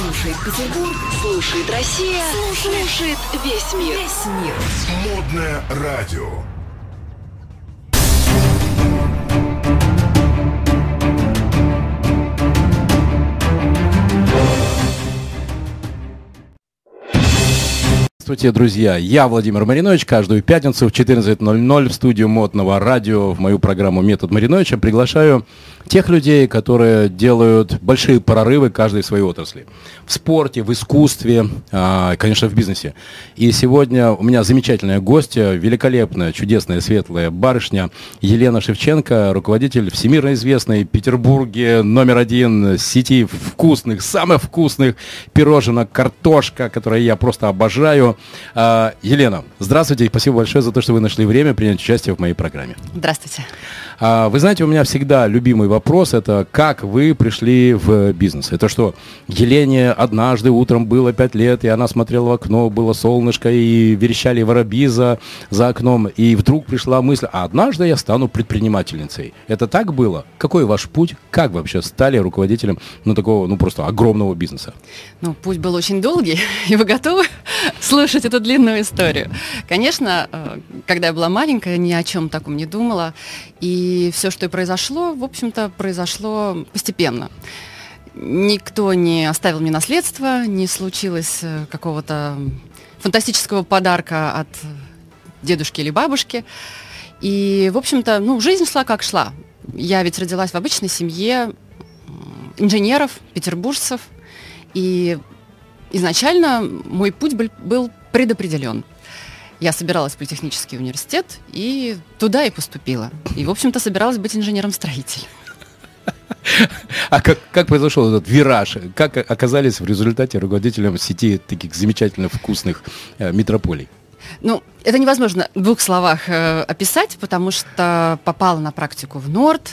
Слушает Петербург. Слушает Россия. Слушает весь мир. Весь мир. Модное радио. Здравствуйте, друзья! Я Владимир Маринович. Каждую пятницу в 14.00 в студию модного радио в мою программу «Метод Мариновича» приглашаю тех людей, которые делают большие прорывы каждой своей отрасли. В спорте, в искусстве, а, конечно, в бизнесе. И сегодня у меня замечательная гостья, великолепная, чудесная, светлая барышня Елена Шевченко, руководитель всемирно известной Петербурге номер один сети вкусных, самых вкусных пироженок, картошка, которые я просто обожаю. А, Елена, здравствуйте и спасибо большое за то, что вы нашли время принять участие в моей программе. Здравствуйте. А, вы знаете, у меня всегда любимый вопрос, это как вы пришли в бизнес? Это что, Елене однажды утром было пять лет, и она смотрела в окно, было солнышко, и верещали воробьи за, за окном, и вдруг пришла мысль, а однажды я стану предпринимательницей. Это так было? Какой ваш путь? Как вообще стали руководителем ну, такого, ну, просто огромного бизнеса? Ну, путь был очень долгий, и вы готовы слушать эту длинную историю? Конечно, э, когда я была маленькая, ни о чем таком не думала, и все, что и произошло, в общем-то, произошло постепенно. Никто не оставил мне наследство, не случилось э, какого-то фантастического подарка от дедушки или бабушки. И, в общем-то, ну, жизнь шла как шла. Я ведь родилась в обычной семье инженеров, петербуржцев. И изначально мой путь был, был предопределен. Я собиралась в политехнический университет и туда и поступила. И, в общем-то, собиралась быть инженером-строителем. А как, как произошел этот вираж? Как оказались в результате руководителем сети таких замечательно вкусных э, метрополий? Ну, это невозможно в двух словах э, описать, потому что попала на практику в Норд,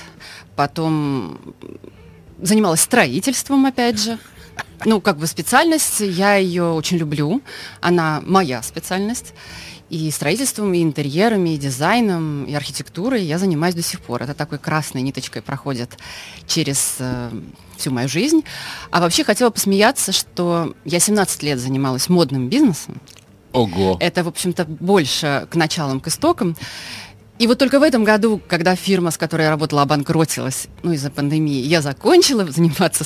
потом занималась строительством, опять же. Ну, как бы специальность, я ее очень люблю, она моя специальность. И строительством, и интерьерами, и дизайном, и архитектурой я занимаюсь до сих пор. Это такой красной ниточкой проходит через э, всю мою жизнь. А вообще хотела посмеяться, что я 17 лет занималась модным бизнесом. Ого! Это, в общем-то, больше к началам, к истокам. И вот только в этом году, когда фирма, с которой я работала, обанкротилась, ну, из-за пандемии, я закончила заниматься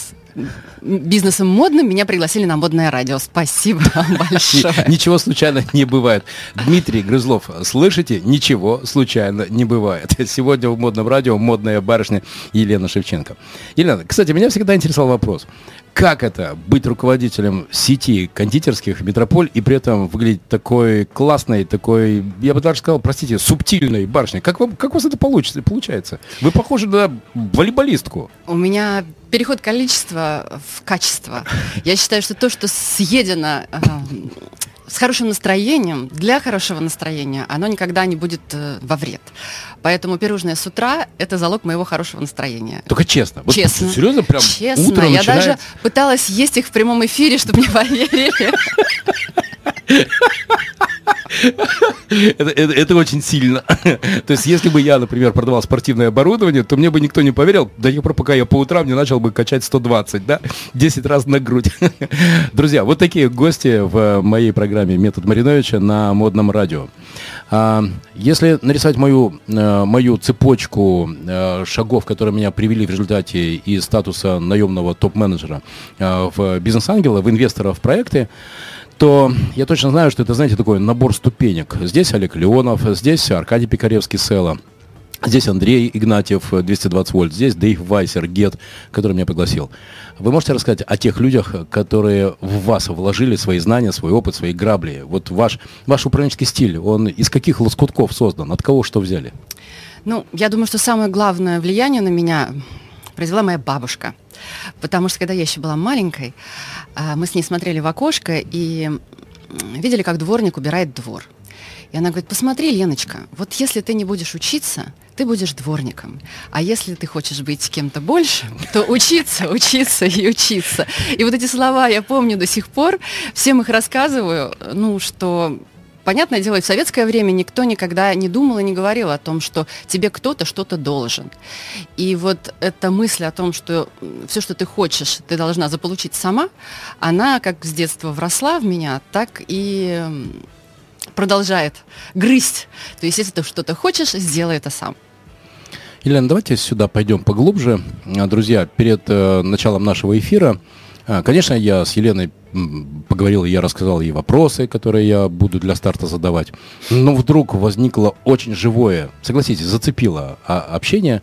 бизнесом модным, меня пригласили на модное радио. Спасибо большое. Ничего случайно не бывает. Дмитрий Грызлов, слышите? Ничего случайно не бывает. Сегодня в модном радио модная барышня Елена Шевченко. Елена, кстати, меня всегда интересовал вопрос. Как это быть руководителем сети кондитерских «Метрополь» и при этом выглядеть такой классной, такой, я бы даже сказал, простите, субтильной барышней? Как, вам, как у вас это получится, получается? Вы похожи на волейболистку. У меня переход количества в качество. Я считаю, что то, что съедено э, с хорошим настроением, для хорошего настроения, оно никогда не будет э, во вред. Поэтому пирожное с утра – это залог моего хорошего настроения. Только честно. Вот честно. Серьезно? Прям честно. Утром Я начинает... даже пыталась есть их в прямом эфире, чтобы не поверили. Это, это, это очень сильно. То есть, если бы я, например, продавал спортивное оборудование, то мне бы никто не поверил до тех пор, пока я по утрам не начал бы качать 120, да, 10 раз на грудь. Друзья, вот такие гости в моей программе «Метод Мариновича» на модном радио. А, если нарисовать мою, э, мою цепочку э, шагов, которые меня привели в результате из статуса наемного топ-менеджера э, в бизнес-ангела, в инвестора в проекты, то я точно знаю, что это, знаете, такой набор ступенек. Здесь Олег Леонов, здесь Аркадий Пикаревский, Села. Здесь Андрей Игнатьев, 220 вольт. Здесь Дэйв Вайсер, Гет, который меня пригласил. Вы можете рассказать о тех людях, которые в вас вложили свои знания, свой опыт, свои грабли? Вот ваш, ваш управленческий стиль, он из каких лоскутков создан? От кого что взяли? Ну, я думаю, что самое главное влияние на меня произвела моя бабушка. Потому что, когда я еще была маленькой, а, мы с ней смотрели в окошко и видели, как дворник убирает двор. И она говорит, посмотри, Леночка, вот если ты не будешь учиться, ты будешь дворником. А если ты хочешь быть кем-то большим, то учиться, учиться и учиться. И вот эти слова я помню до сих пор, всем их рассказываю, ну, что понятное дело, в советское время никто никогда не думал и не говорил о том, что тебе кто-то что-то должен. И вот эта мысль о том, что все, что ты хочешь, ты должна заполучить сама, она как с детства вросла в меня, так и продолжает грызть. То есть, если ты что-то хочешь, сделай это сам. Елена, давайте сюда пойдем поглубже. Друзья, перед э, началом нашего эфира, конечно, я с Еленой поговорил, я рассказал ей вопросы, которые я буду для старта задавать. Но вдруг возникло очень живое, согласитесь, зацепило а, общение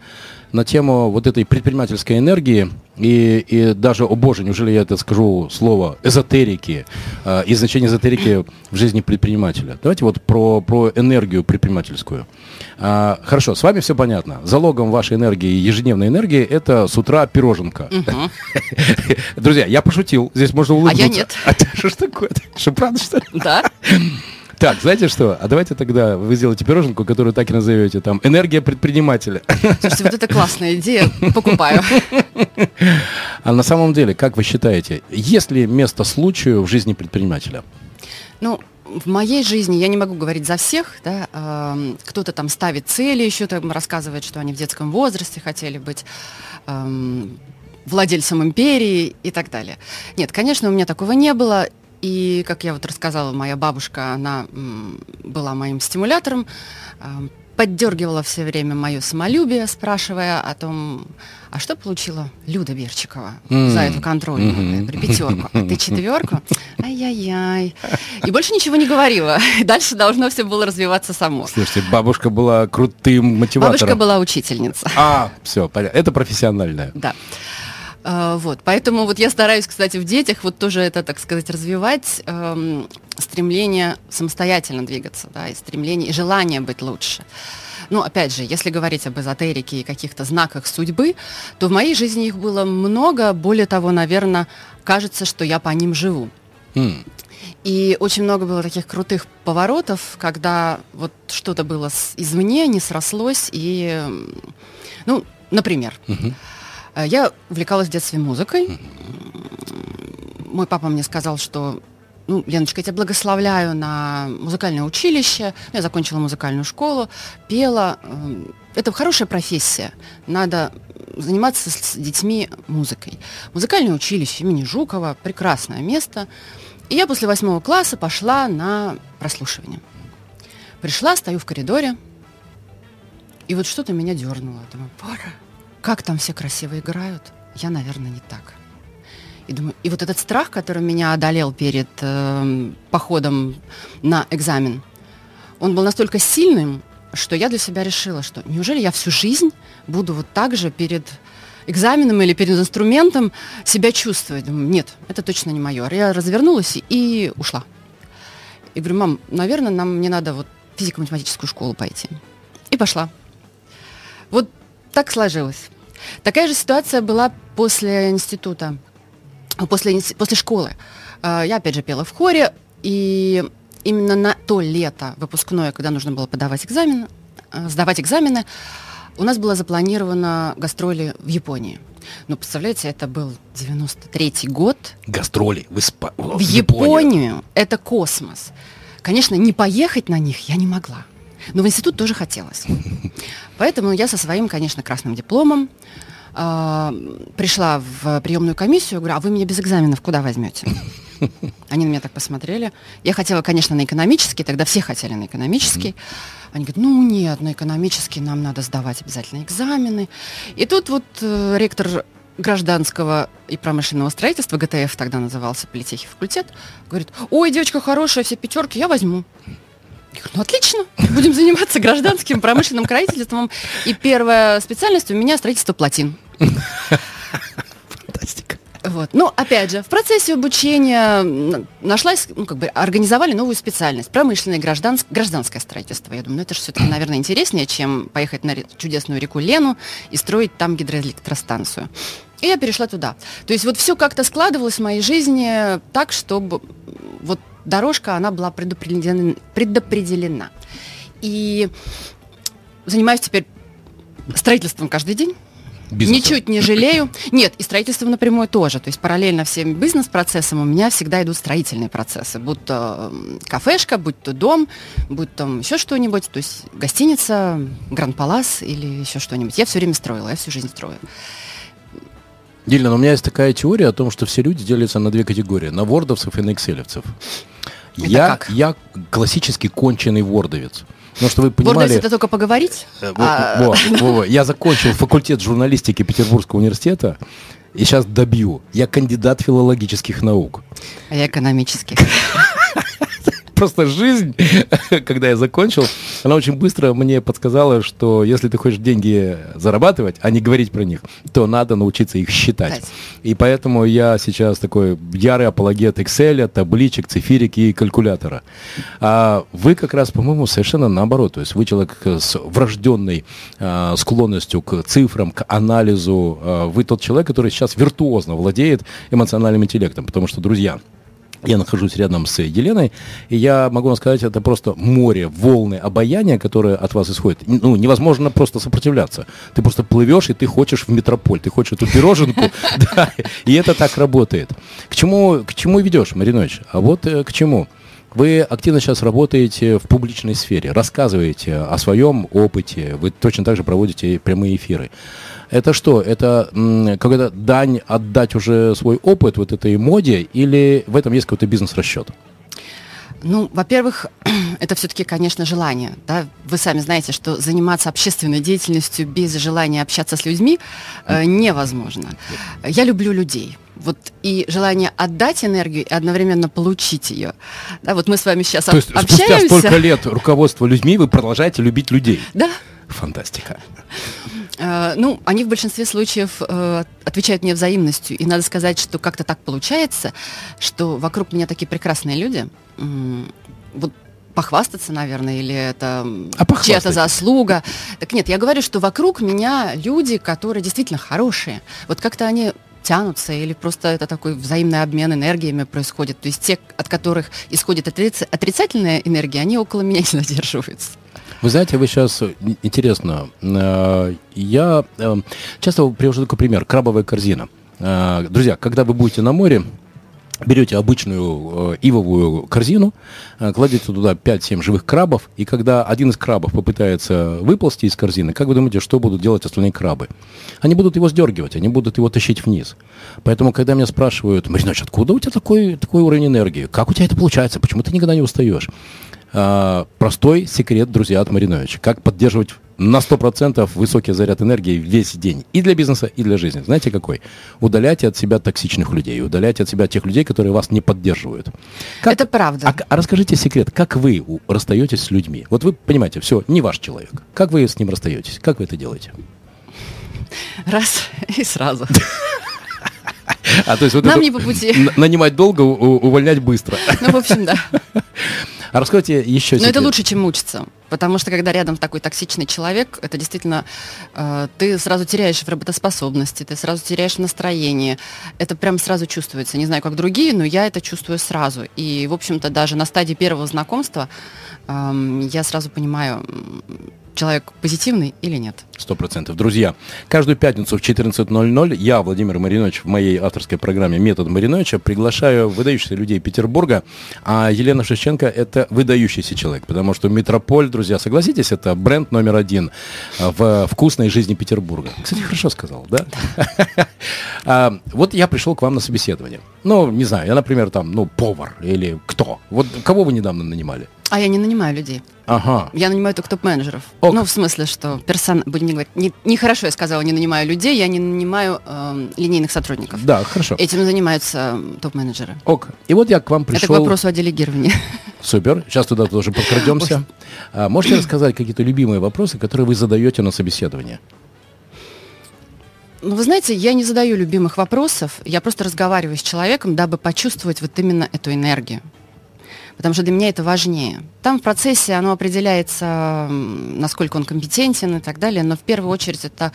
на тему вот этой предпринимательской энергии и, и даже, о боже, неужели я это скажу слово эзотерики э, и значение эзотерики в жизни предпринимателя. Давайте вот про, про энергию предпринимательскую. А, хорошо, с вами все понятно. Залогом вашей энергии, ежедневной энергии, это с утра пироженка. Друзья, я пошутил. Здесь можно улыбнуться. А я нет. А что ж такое? Что, правда, что ли? Да. Так, знаете что? А давайте тогда вы сделаете пироженку, которую так и назовете там «Энергия предпринимателя». Слушайте, вот это классная идея, покупаю. А на самом деле, как вы считаете, есть ли место случаю в жизни предпринимателя? Ну, в моей жизни, я не могу говорить за всех, да, э, кто-то там ставит цели, еще там рассказывает, что они в детском возрасте хотели быть э, владельцем империи и так далее. Нет, конечно, у меня такого не было. И, как я вот рассказала, моя бабушка, она была моим стимулятором, поддергивала все время мое самолюбие, спрашивая о том, а что получила Люда Берчикова mm. за эту контрольную? Mm-hmm. Говорю, пятерку. А ты четверку? Ай-яй-яй. И больше ничего не говорила. Дальше должно все было развиваться само. Слушайте, бабушка была крутым мотиватором. Бабушка была учительница. А, все, понятно. Это профессиональная. Да. А, вот, поэтому вот я стараюсь, кстати, в детях вот тоже это, так сказать, развивать эм, стремление самостоятельно двигаться, да, и стремление, и желание быть лучше. Ну, опять же, если говорить об эзотерике и каких-то знаках судьбы, то в моей жизни их было много. Более того, наверное, кажется, что я по ним живу. Mm. И очень много было таких крутых поворотов, когда вот что-то было извне, не срослось, и, ну, например, mm-hmm. Э, я увлекалась в детстве музыкой. Мой папа мне сказал, что ну, Леночка, я тебя благословляю на музыкальное училище. Я закончила музыкальную школу, пела. Эм, это хорошая профессия. Надо заниматься с детьми музыкой. Музыкальное училище имени Жукова, прекрасное место. И я после восьмого класса пошла на прослушивание. Пришла, стою в коридоре, и вот что-то меня дернуло. Думаю, пора, как там все красиво играют, я, наверное, не так. И, думаю, и вот этот страх, который меня одолел перед э, походом на экзамен, он был настолько сильным, что я для себя решила, что неужели я всю жизнь буду вот так же перед экзаменом или перед инструментом себя чувствовать? Думаю, нет, это точно не мое. Я развернулась и ушла. И говорю, мам, наверное, нам мне надо вот физико-математическую школу пойти. И пошла. Вот так сложилось. Такая же ситуация была после института, после, после школы. А, я, опять же, пела в хоре, и именно на то лето выпускное, когда нужно было подавать экзамен, а, сдавать экзамены, у нас было запланировано гастроли в Японии. Ну, представляете, это был 93-й год. Гастроли в, Испа... в, в Японию. Японию. Это космос. Конечно, не поехать на них я не могла. Но в институт тоже хотелось. Поэтому я со своим, конечно, красным дипломом э, пришла в приемную комиссию, говорю, а вы меня без экзаменов куда возьмете? Они на меня так посмотрели. Я хотела, конечно, на экономический, тогда все хотели на экономический. Они говорят, ну нет, на экономический нам надо сдавать обязательно экзамены. И тут вот э, ректор гражданского и промышленного строительства, ГТФ тогда назывался, политехи факультет, говорит, ой, девочка хорошая, все пятерки, я возьму. Я говорю, ну отлично, будем заниматься гражданским промышленным строительством. И первая специальность у меня строительство плотин. Фантастика. Вот. Но, опять же, в процессе обучения нашлась, ну, как бы, организовали новую специальность. Промышленное гражданск, гражданское строительство. Я думаю, ну, это же все-таки, наверное, интереснее, чем поехать на чудесную реку Лену и строить там гидроэлектростанцию. И я перешла туда. То есть вот все как-то складывалось в моей жизни так, чтобы вот дорожка, она была предопределена. предопределена. И занимаюсь теперь строительством каждый день. бизнеса. Ничуть не жалею. Нет, и строительство напрямую тоже. То есть параллельно всем бизнес-процессам у меня всегда идут строительные процессы. Будь то кафешка, будь то дом, будь там еще что-нибудь. То есть гостиница, Гранд-Палас или еще что-нибудь. Я все время строила, я всю жизнь строю. Дильна, у меня есть такая теория о том, что все люди делятся на две категории. На вордовцев и на экселевцев. Это Я, как? я классический конченый вордовец. Потому что вы Вордовец понимали... это только поговорить? Э, А, во- во- во. Я закончил факультет журналистики Петербургского университета и сейчас добью. Я кандидат филологических наук. а я экономически. Просто жизнь, когда я закончил, она очень быстро мне подсказала, что если ты хочешь деньги зарабатывать, а не говорить про них, то надо научиться их считать. И поэтому я сейчас такой ярый апологет Excel, табличек, цифирики и калькулятора. А вы как раз, по-моему, совершенно наоборот. То есть вы человек с врожденной а, склонностью к цифрам, к анализу. А, вы тот человек, который сейчас виртуозно владеет эмоциональным интеллектом. Потому что, друзья, я нахожусь рядом с Еленой, и я могу вам сказать, это просто море, волны обаяния, которые от вас исходят. Ну, невозможно просто сопротивляться. Ты просто плывешь, и ты хочешь в метрополь, ты хочешь эту пироженку, да, и это так работает. К чему, к чему ведешь, Маринович? А вот э, к чему? Вы активно сейчас работаете в публичной сфере, рассказываете о своем опыте, вы точно так же проводите прямые эфиры. Это что? Это какая-то дань отдать уже свой опыт вот этой моде или в этом есть какой-то бизнес-расчет? Ну, во-первых, это все-таки, конечно, желание. Да? Вы сами знаете, что заниматься общественной деятельностью без желания общаться с людьми э, невозможно. Я люблю людей. Вот и желание отдать энергию и одновременно получить ее. Да, вот мы с вами сейчас То есть спустя общаемся. столько лет руководства людьми вы продолжаете любить людей. Да. Фантастика. Э, Ну, они в большинстве случаев э, отвечают мне взаимностью. И надо сказать, что как-то так получается, что вокруг меня такие прекрасные люди. Вот похвастаться, наверное, или это А чья-то заслуга. Так нет, я говорю, что вокруг меня люди, которые действительно хорошие. Вот как-то они тянутся, или просто это такой взаимный обмен энергиями происходит. То есть те, от которых исходит отриц- отрицательная энергия, они около меня не задерживаются. Вы знаете, вы сейчас, э, ин- интересно, э, я э, часто привожу такой пример, крабовая корзина. Друзья, когда вы будете на море, берете обычную ивовую корзину, кладете туда 5-7 живых крабов, и когда один из крабов попытается выползти из корзины, как вы думаете, что будут делать остальные крабы? Они будут его сдергивать, они будут его тащить вниз. Поэтому, когда меня спрашивают, Маринович, откуда у тебя такой, такой уровень энергии? Как у тебя это получается? Почему ты никогда не устаешь? А, простой секрет, друзья, от Мариновича. Как поддерживать на 100% высокий заряд энергии весь день. И для бизнеса, и для жизни. Знаете какой? Удаляйте от себя токсичных людей. Удаляйте от себя тех людей, которые вас не поддерживают. Как- Это правда. А, а расскажите секрет, как вы расстаетесь с людьми? Вот вы понимаете, все, не ваш человек. Как вы с ним расстаетесь? Как вы это делаете? Раз и сразу. А то есть вот Нам это не по пути. нанимать долго, увольнять быстро. Ну, в общем, да. А расскажите еще Но это секрет. лучше, чем мучиться. Потому что когда рядом такой токсичный человек, это действительно э, ты сразу теряешь в работоспособности, ты сразу теряешь в настроении. Это прям сразу чувствуется. Не знаю, как другие, но я это чувствую сразу. И, в общем-то, даже на стадии первого знакомства эм, я сразу понимаю, человек позитивный или нет. Сто процентов. Друзья, каждую пятницу в 14.00 я, Владимир Маринович, в моей авторской программе «Метод Мариновича» приглашаю выдающихся людей Петербурга, а Елена Шевченко – это выдающийся человек, потому что «Метрополь», друзья, согласитесь, это бренд номер один а, в вкусной жизни Петербурга. Кстати, хорошо сказал, да? А, Вот я пришел к вам на собеседование. Ну, не знаю, я, например, там, ну, повар или кто. Вот кого вы недавно нанимали? А я не нанимаю людей. Ага. Я нанимаю только топ-менеджеров. Ок. Ну, в смысле, что персон... Будем не говорить... Не, нехорошо я сказала, не нанимаю людей, я не нанимаю эм, линейных сотрудников. Да, хорошо. Этим занимаются м, топ-менеджеры. Ок. И вот я к вам Это пришел... к вопросу о делегировании. Супер. Сейчас туда тоже подкрадемся. А, можете рассказать какие-то любимые вопросы, которые вы задаете на собеседование? Ну, вы знаете, я не задаю любимых вопросов, я просто разговариваю с человеком, дабы почувствовать вот именно эту энергию. Потому что для меня это важнее. Там в процессе оно определяется, насколько он компетентен и так далее, но в первую очередь это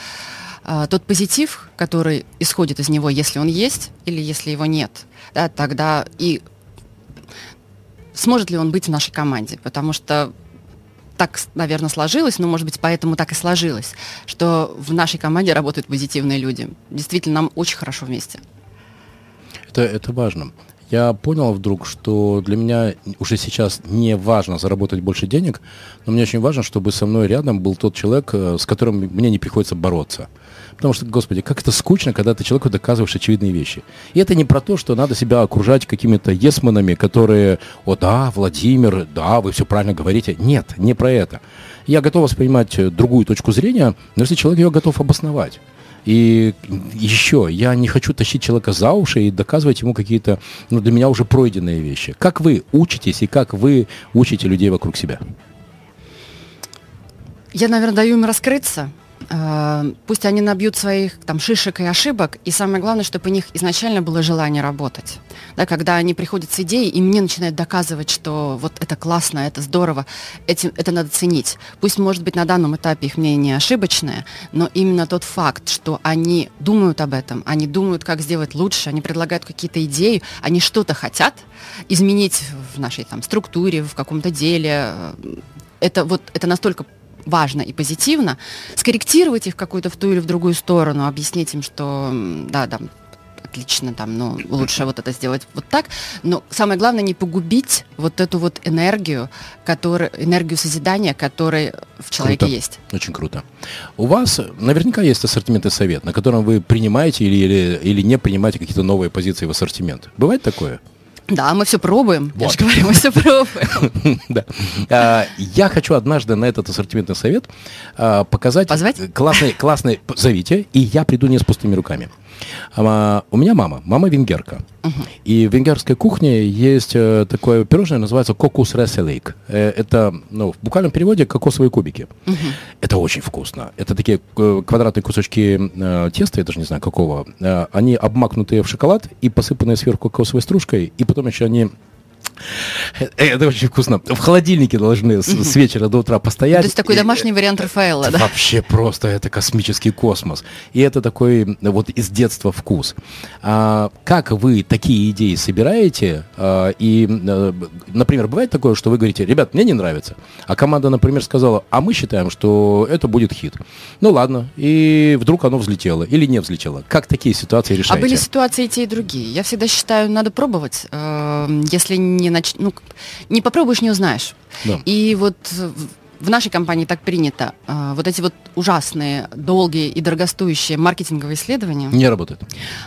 а, тот позитив, который исходит из него, если он есть или если его нет. Да, тогда и сможет ли он быть в нашей команде. Потому что так, наверное, сложилось, но, может быть, поэтому так и сложилось, что в нашей команде работают позитивные люди. Действительно, нам очень хорошо вместе. Это, это важно. Я понял вдруг, что для меня уже сейчас не важно заработать больше денег, но мне очень важно, чтобы со мной рядом был тот человек, э, с которым мне не приходится бороться. Потому что, господи, как это скучно, когда ты человеку доказываешь очевидные вещи. И это не про то, что надо себя окружать какими-то есманами, которые, о да, Владимир, да, вы все правильно говорите. Нет, не про это. Я готов воспринимать э, другую точку зрения, но если человек ее готов обосновать. И еще, я не хочу тащить человека за уши и доказывать ему какие-то, ну, для меня уже пройденные вещи. Как вы учитесь и как вы учите людей вокруг себя? Я, наверное, даю им раскрыться, пусть они набьют своих там шишек и ошибок, и самое главное, чтобы у них изначально было желание работать. Да, когда они приходят с идеей, и мне начинают доказывать, что вот это классно, это здорово, этим, это надо ценить. Пусть, может быть, на данном этапе их мнение ошибочное, но именно тот факт, что они думают об этом, они думают, как сделать лучше, они предлагают какие-то идеи, они что-то хотят изменить в нашей там структуре, в каком-то деле, э, это вот это настолько важно и позитивно, скорректировать их какую-то в ту или в другую сторону, объяснить им, что да, да, отлично, там, ну, лучше вот это сделать вот так. Но самое главное не погубить вот эту вот энергию, которая, энергию созидания, которая в человеке круто. есть. Очень круто. У вас наверняка есть ассортимент и совет, на котором вы принимаете или, или, или не принимаете какие-то новые позиции в ассортимент. Бывает такое? Да, мы все пробуем. Вот. Я же говорю, мы все пробуем. Да. А, я хочу однажды на этот ассортиментный совет а, показать... Позвать? Классный, классный... Зовите, и я приду не с пустыми руками. А, у меня мама, мама венгерка. Угу. И в венгерской кухне есть э, такое пирожное, называется кокус реселейк. Э, это, ну, в буквальном переводе кокосовые кубики. Угу. Это очень вкусно. Это такие э, квадратные кусочки э, теста, я даже не знаю какого. Э, они обмакнутые в шоколад и посыпанные сверху кокосовой стружкой. И потом еще они это очень вкусно. В холодильнике должны с, с вечера до утра постоять. То есть такой домашний вариант Рафаэла, да? Вообще просто это космический космос. И это такой вот из детства вкус. А, как вы такие идеи собираете? А, и, а, например, бывает такое, что вы говорите, ребят, мне не нравится. А команда, например, сказала, а мы считаем, что это будет хит. Ну ладно. И вдруг оно взлетело или не взлетело. Как такие ситуации решаете? А были ситуации и те, и другие. Я всегда считаю, надо пробовать. Э, если не нач... ну, не попробуешь, не узнаешь. Да. И вот в нашей компании так принято. А, вот эти вот ужасные, долгие и дорогостоящие маркетинговые исследования... Не работают.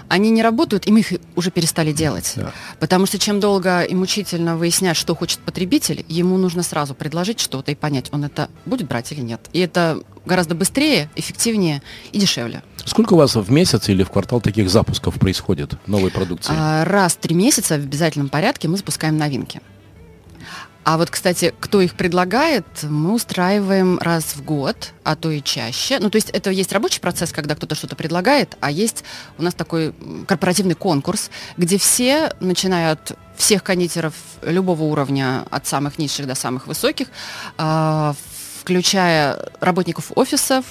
Они не работают, и мы их уже перестали делать. Да. Потому что чем долго и мучительно выяснять, что хочет потребитель, ему нужно сразу предложить что-то и понять, он это будет брать или нет. И это гораздо быстрее, эффективнее и дешевле. Сколько у вас в месяц или в квартал таких запусков происходит новой продукции? А, раз в три месяца в обязательном порядке мы запускаем новинки. А вот, кстати, кто их предлагает, мы устраиваем раз в год, а то и чаще. Ну, то есть это есть рабочий процесс, когда кто-то что-то предлагает, а есть у нас такой корпоративный конкурс, где все, начиная от всех кондитеров любого уровня, от самых низших до самых высоких, а, включая работников офисов,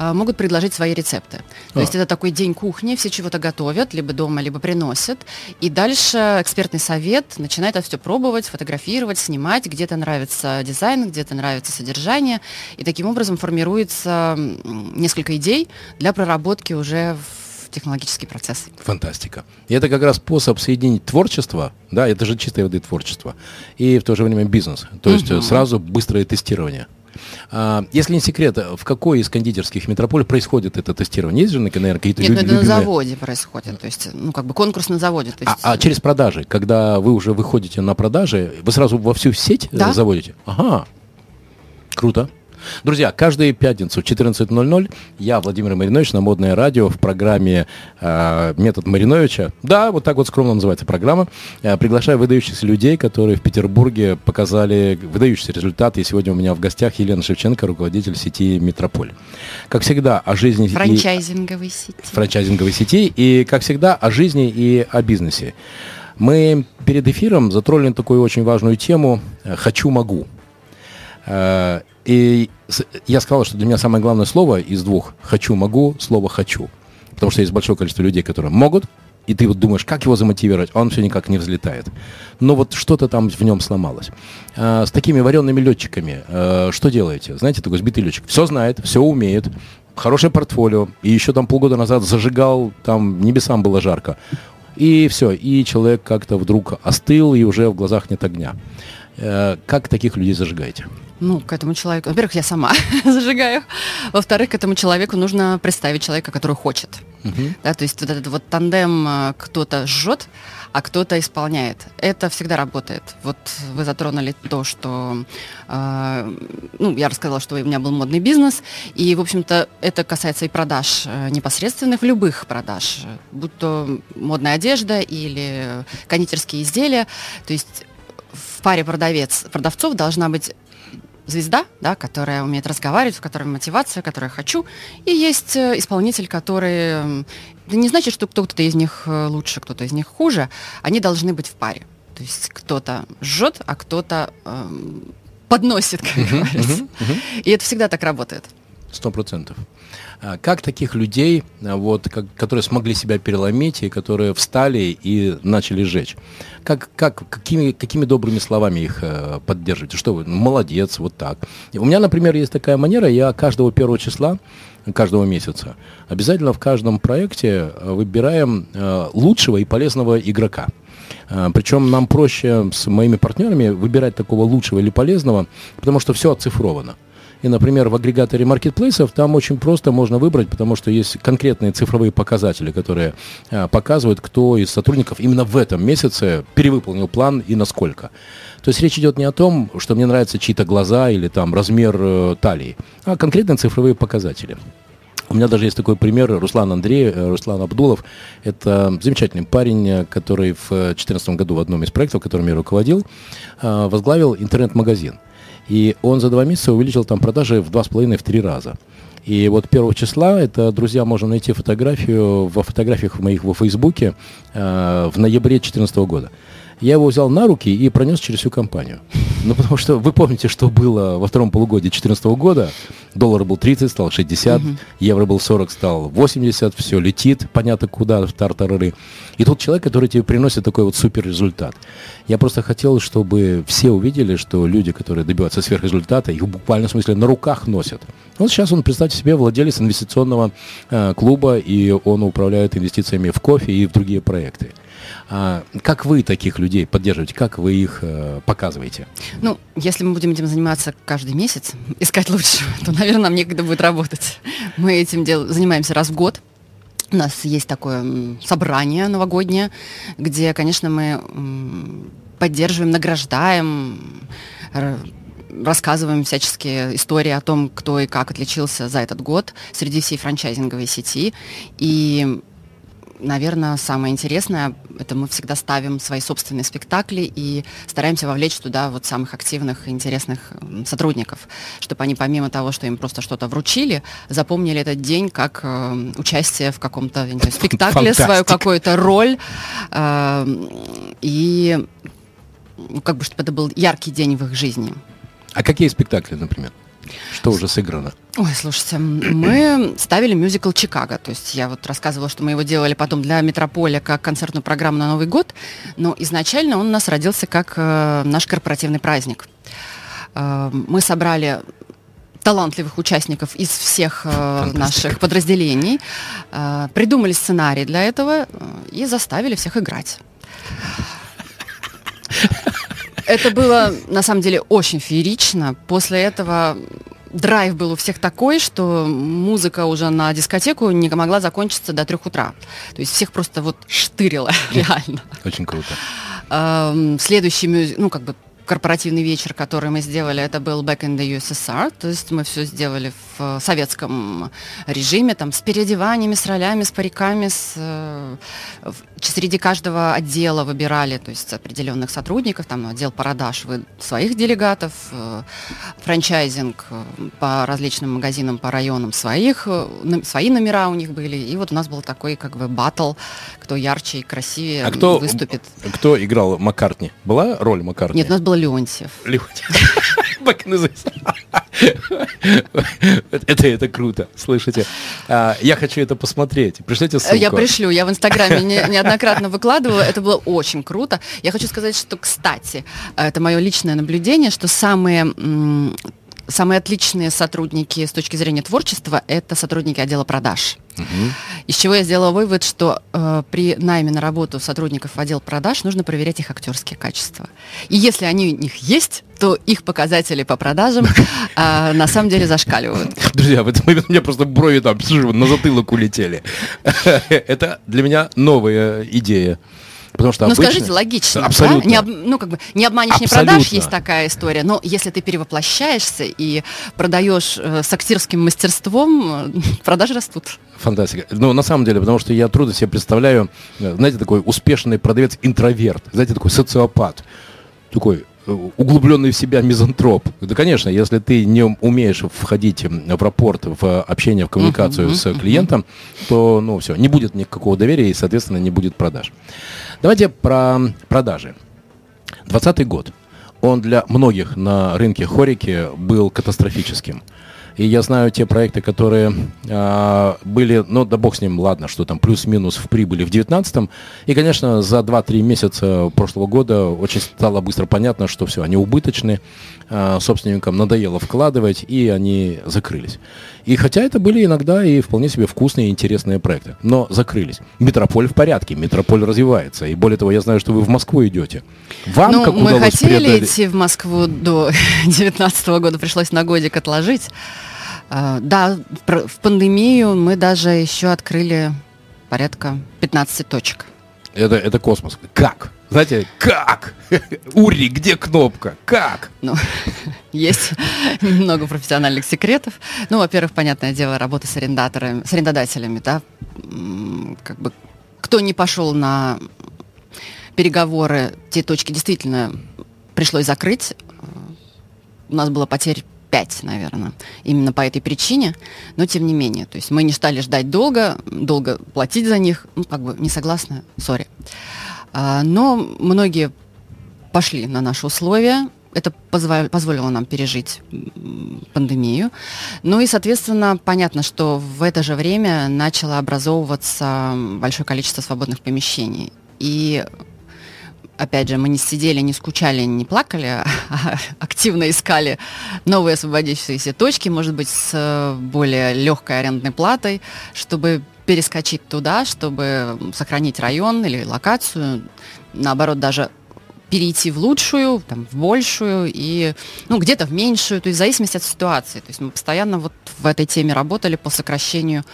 могут предложить свои рецепты. То а. есть это такой день кухни, все чего-то готовят, либо дома, либо приносят. И дальше экспертный совет начинает это все пробовать, фотографировать, снимать. Где-то нравится дизайн, где-то нравится содержание. И таким образом формируется несколько идей для проработки уже в технологический процесс. Фантастика. И это как раз способ соединить творчество, да, это же чистой воды творчество, и в то же время бизнес. То есть угу. сразу быстрое тестирование. А, если не секрет, в какой из кондитерских метрополий происходит это тестирование? Есть же, наверное, какие-то Нет, ну, это на заводе происходит. То есть, ну, как бы конкурс на заводе. То есть... а, а через продажи, когда вы уже выходите на продажи, вы сразу во всю сеть э, да? заводите? Ага. Круто. Друзья, каждую пятницу в 14.00 я, Владимир Маринович, на Модное радио в программе э, «Метод Мариновича». Да, вот так вот скромно называется программа. Э, приглашаю выдающихся людей, которые в Петербурге показали выдающиеся результаты. И сегодня у меня в гостях Елена Шевченко, руководитель сети «Метрополь». Как всегда, о жизни... Франчайзинговой и... сети. Франчайзинговой сети. И, как всегда, о жизни и о бизнесе. Мы перед эфиром затронули такую очень важную тему «хочу-могу». И я сказал, что для меня самое главное слово из двух «хочу-могу» — слово «хочу». Потому что есть большое количество людей, которые могут, и ты вот думаешь, как его замотивировать, а он все никак не взлетает. Но вот что-то там в нем сломалось. А, с такими вареными летчиками а, что делаете? Знаете, такой сбитый летчик. Все знает, все умеет, хорошее портфолио, и еще там полгода назад зажигал, там небесам было жарко. И все, и человек как-то вдруг остыл, и уже в глазах нет огня. Э, как таких людей зажигаете? Ну, к этому человеку, во-первых, я сама зажигаю. Во-вторых, к этому человеку нужно представить человека, который хочет. Uh-huh. Да, то есть вот этот вот тандем э, кто-то жжет, а кто-то исполняет. Это всегда работает. Вот вы затронули то, что, э, ну, я рассказала, что у меня был модный бизнес, и, в общем-то, это касается и продаж э, непосредственных, любых продаж, будь то модная одежда или кондитерские изделия. То есть в паре продавец, продавцов должна быть звезда, да, которая умеет разговаривать, в которой мотивация, которую я хочу, и есть э, исполнитель, который... Это не значит, что кто-то из них э, лучше, кто-то из них хуже. Они должны быть в паре. То есть кто-то жжет, а кто-то эм, подносит, как говорится. И это всегда так работает. Сто процентов. А как таких людей, а, вот, как, которые смогли себя переломить и которые встали и начали сжечь, как, как, какими, какими добрыми словами их э, поддерживаете? Что вы, молодец, вот так. У меня, например, есть такая манера, я каждого первого числа каждого месяца. Обязательно в каждом проекте э, выбираем э, лучшего и полезного игрока. Причем нам проще с моими партнерами выбирать такого лучшего или полезного, потому что все оцифровано. И, например, в агрегаторе маркетплейсов там очень просто можно выбрать, потому что есть конкретные цифровые показатели, которые а, показывают, кто из сотрудников именно в этом месяце перевыполнил план и насколько. То есть речь идет не о том, что мне нравятся чьи-то глаза или там размер э, талии, а конкретные цифровые показатели. У меня даже есть такой пример, Руслан Андрей, э, Руслан Абдулов. Это замечательный парень, который в 2014 году в одном из проектов, которым я руководил, э, возглавил интернет-магазин. И он за два месяца увеличил там продажи в два с половиной, в три раза. И вот первого числа, это, друзья, можно найти фотографию во фотографиях моих во Фейсбуке э, в ноябре 2014 года. Я его взял на руки и пронес через всю компанию. Ну, потому что вы помните, что было во втором полугодии 2014 года. Доллар был 30, стал 60, угу. евро был 40, стал 80, все летит, понятно куда, в тартарары. И тут человек, который тебе приносит такой вот супер результат. Я просто хотел, чтобы все увидели, что люди, которые добиваются сверхрезультата, их буквально в смысле на руках носят. Вот сейчас он, представьте себе, владелец инвестиционного э, клуба, и он управляет инвестициями в кофе и в другие проекты. А, как вы таких людей поддерживаете? Как вы их э, показываете? Ну, если мы будем этим заниматься каждый месяц, искать лучшего, то, наверное, нам некогда будет работать. Мы этим дел... занимаемся раз в год. У нас есть такое собрание новогоднее, где, конечно, мы поддерживаем, награждаем, рассказываем всяческие истории о том, кто и как отличился за этот год среди всей франчайзинговой сети. И наверное, самое интересное, это мы всегда ставим свои собственные спектакли и стараемся вовлечь туда вот самых активных и интересных сотрудников, чтобы они помимо того, что им просто что-то вручили, запомнили этот день как э, участие в каком-то знаю, спектакле, свою какую-то роль. Э, и ну, как бы, чтобы это был яркий день в их жизни. А какие спектакли, например? Что уже сыграно? Ой, слушайте, мы ставили мюзикл «Чикаго». То есть я вот рассказывала, что мы его делали потом для «Метрополя» как концертную программу на Новый год. Но изначально он у нас родился как э, наш корпоративный праздник. Э, мы собрали талантливых участников из всех э, наших подразделений, э, придумали сценарий для этого э, и заставили всех играть. Это было, на самом деле, очень феерично. После этого драйв был у всех такой, что музыка уже на дискотеку не могла закончиться до трех утра. То есть всех просто вот штырило, реально. Очень круто. Следующий, ну, как бы корпоративный вечер, который мы сделали, это был Back in the USSR, то есть мы все сделали в советском режиме, там, с переодеваниями, с ролями, с париками, с, э, среди каждого отдела выбирали, то есть определенных сотрудников, там, отдел продаж вы своих делегатов, э, франчайзинг э, по различным магазинам, по районам своих, свои номера у них были, и вот у нас был такой, как бы, батл, кто ярче и красивее а кто, выступит. Кто играл Маккартни? Была роль Маккартни? Нет, у нас было Леонтьев. Леонтьев. Это, это круто, слышите. А, я хочу это посмотреть. Пришлите ссылку. Я пришлю, я в Инстаграме не- неоднократно выкладывала, это было очень круто. Я хочу сказать, что, кстати, это мое личное наблюдение, что самые самые отличные сотрудники с точки зрения творчества это сотрудники отдела продаж. Из чего я сделала вывод, что э, при найме на работу сотрудников в отдел продаж нужно проверять их актерские качества. И если они у них есть, то их показатели по продажам э, на самом деле зашкаливают. Друзья, в этот момент у меня просто брови там на затылок улетели. Это для меня новая идея. Потому что Ну обычно- скажите, логично, да? Абсолютно. Не об- ну как бы не обманешь, не Абсолютно. продашь, есть такая история. Но если ты перевоплощаешься и продаешь э, с актерским мастерством, э, продажи растут. Фантастика. Ну, на самом деле, потому что я трудно себе представляю, э, знаете, такой успешный продавец-интроверт, знаете, такой социопат, такой углубленный в себя мизантроп. Да, конечно, если ты не умеешь входить в рапорт, в общение, в коммуникацию Мгм, с мгм. клиентом, то, ну, все, не будет никакого доверия и, соответственно, не будет продаж. Давайте про продажи. 20 год. Он для многих на рынке хорики был катастрофическим. И я знаю те проекты, которые а, были, ну да бог с ним, ладно, что там плюс-минус в прибыли в 19 И, конечно, за 2-3 месяца прошлого года очень стало быстро понятно, что все, они убыточны, а, собственникам надоело вкладывать, и они закрылись. И хотя это были иногда и вполне себе вкусные и интересные проекты, но закрылись. Метрополь в порядке, Метрополь развивается. И более того, я знаю, что вы в Москву идете. Вам ну, как мы удалось хотели преодолеть- идти в Москву до 2019 года, пришлось на годик отложить. А, Да, в пандемию мы даже еще открыли порядка 15 точек. Это, это космос. Как? Знаете, как? Ури, где кнопка? Как? Ну, есть много профессиональных секретов. Ну, во-первых, понятное дело, работа с арендаторами, с арендодателями, да, как бы кто не пошел на переговоры, те точки действительно пришлось закрыть. У нас было потерь 5, наверное, именно по этой причине, но тем не менее, то есть мы не стали ждать долго, долго платить за них, ну, как бы не согласны, сори. Но многие пошли на наши условия. Это позволило нам пережить пандемию. Ну и, соответственно, понятно, что в это же время начало образовываться большое количество свободных помещений. И опять же, мы не сидели, не скучали, не плакали, а активно искали новые освободившиеся точки, может быть, с э, более легкой арендной платой, чтобы перескочить туда, чтобы сохранить район или локацию, наоборот, даже перейти в лучшую, там, в большую и, ну, где-то в меньшую, то есть в зависимости от ситуации. То есть мы постоянно вот в этой теме работали по сокращению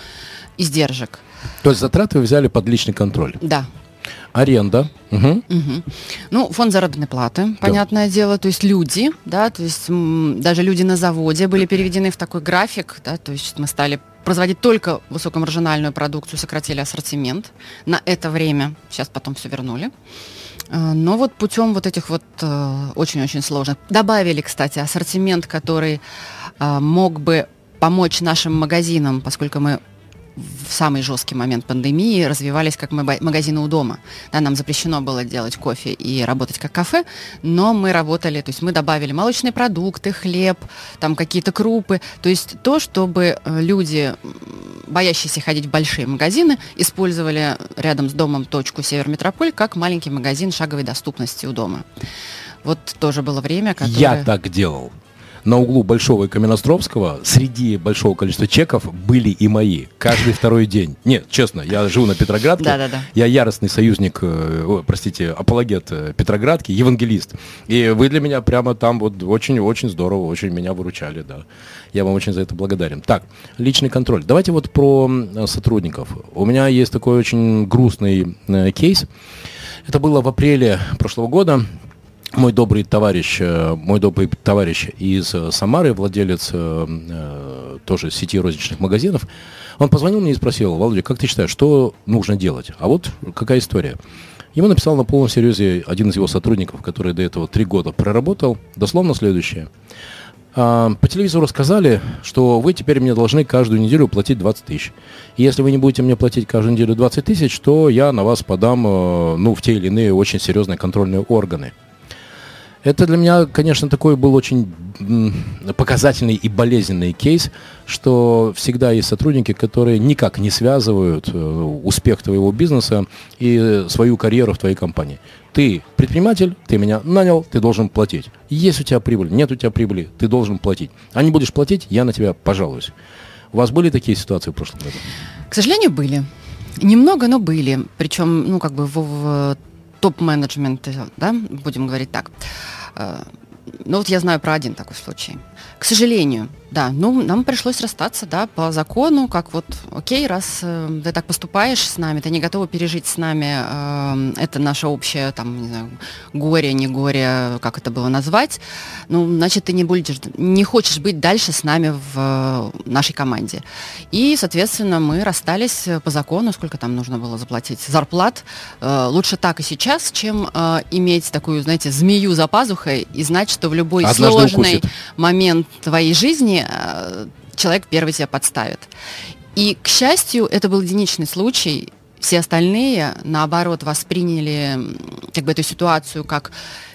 издержек. То есть затраты вы взяли под личный контроль. Да, Аренда. Мгм. Мгм. Ну, фонд заработной платы, понятное дело, то есть люди, да, то есть м, даже люди на заводе были переведены в такой график, да, то есть мы стали производить только высокомаржинальную продукцию, сократили ассортимент на это время, сейчас потом все вернули. А, Но вот путем вот этих вот э, очень-очень сложных. Добавили, кстати, ассортимент, который а, мог бы помочь нашим магазинам, поскольку мы в самый жесткий момент пандемии развивались как магазины у дома. Да, нам запрещено было делать кофе и работать как кафе, но мы работали, то есть мы добавили молочные продукты, хлеб, там какие-то крупы, то есть то, чтобы э, люди, боящиеся ходить в большие магазины, использовали рядом с домом точку Северметрополь как маленький магазин шаговой доступности у дома. Вот тоже было время, которое... Я так делал. На углу Большого и Каменостровского среди большого количества чеков были и мои. Каждый второй день. Нет, честно, я живу на Петроградке. Да-да-да. Я яростный союзник, э, о, простите, апологет э, Петроградки, евангелист. И вы для меня прямо там вот очень-очень здорово, очень меня выручали, да. Я вам очень за это благодарен. Так, личный контроль. Давайте вот про м, сотрудников. У меня есть такой очень грустный э, кейс. Это было в апреле прошлого года мой добрый товарищ, э, мой добрый товарищ из э, Самары, владелец э, э, тоже сети розничных магазинов, он позвонил мне и спросил, Володя, как ты считаешь, что нужно делать? А вот какая история. Ему написал на полном серьезе один из его сотрудников, который до этого три года проработал, дословно следующее. А, По телевизору сказали, что вы теперь мне должны каждую неделю платить 20 тысяч. И если вы не будете мне платить каждую неделю 20 тысяч, то я на вас подам ну, в те или иные очень серьезные контрольные органы. Это для меня, конечно, такой был очень показательный и болезненный кейс, что всегда есть сотрудники, которые никак не связывают э, успех твоего бизнеса и свою карьеру в твоей компании. Ты предприниматель, ты меня нанял, ты должен платить. Есть у тебя прибыль, нет у тебя прибыли, ты должен платить. А не будешь платить, я на тебя пожалуюсь. У вас были такие ситуации в прошлом году? К сожалению, были. Немного, но были. Причем, ну, как бы в, в топ-менеджменте, да, будем говорить так. Э, Ну, вот я знаю про один такой случай. К сожалению, да, ну, нам пришлось расстаться, да, по закону, как вот, окей, раз э, ты так поступаешь с нами, ты не готова пережить с нами, э, это наше общее, там, не знаю, горе, не горе, как это было назвать, ну, значит, ты не будешь, не хочешь быть дальше с нами в э, нашей команде. И, соответственно, мы расстались э, по закону, сколько там нужно было заплатить зарплат. Э, лучше так и сейчас, чем э, иметь такую, знаете, змею за пазухой и знать, что в любой Однажды сложный укусит. момент твоей жизни человек первый тебя подставит. И, к счастью, это был единичный случай. Все остальные, наоборот, восприняли как бы эту ситуацию как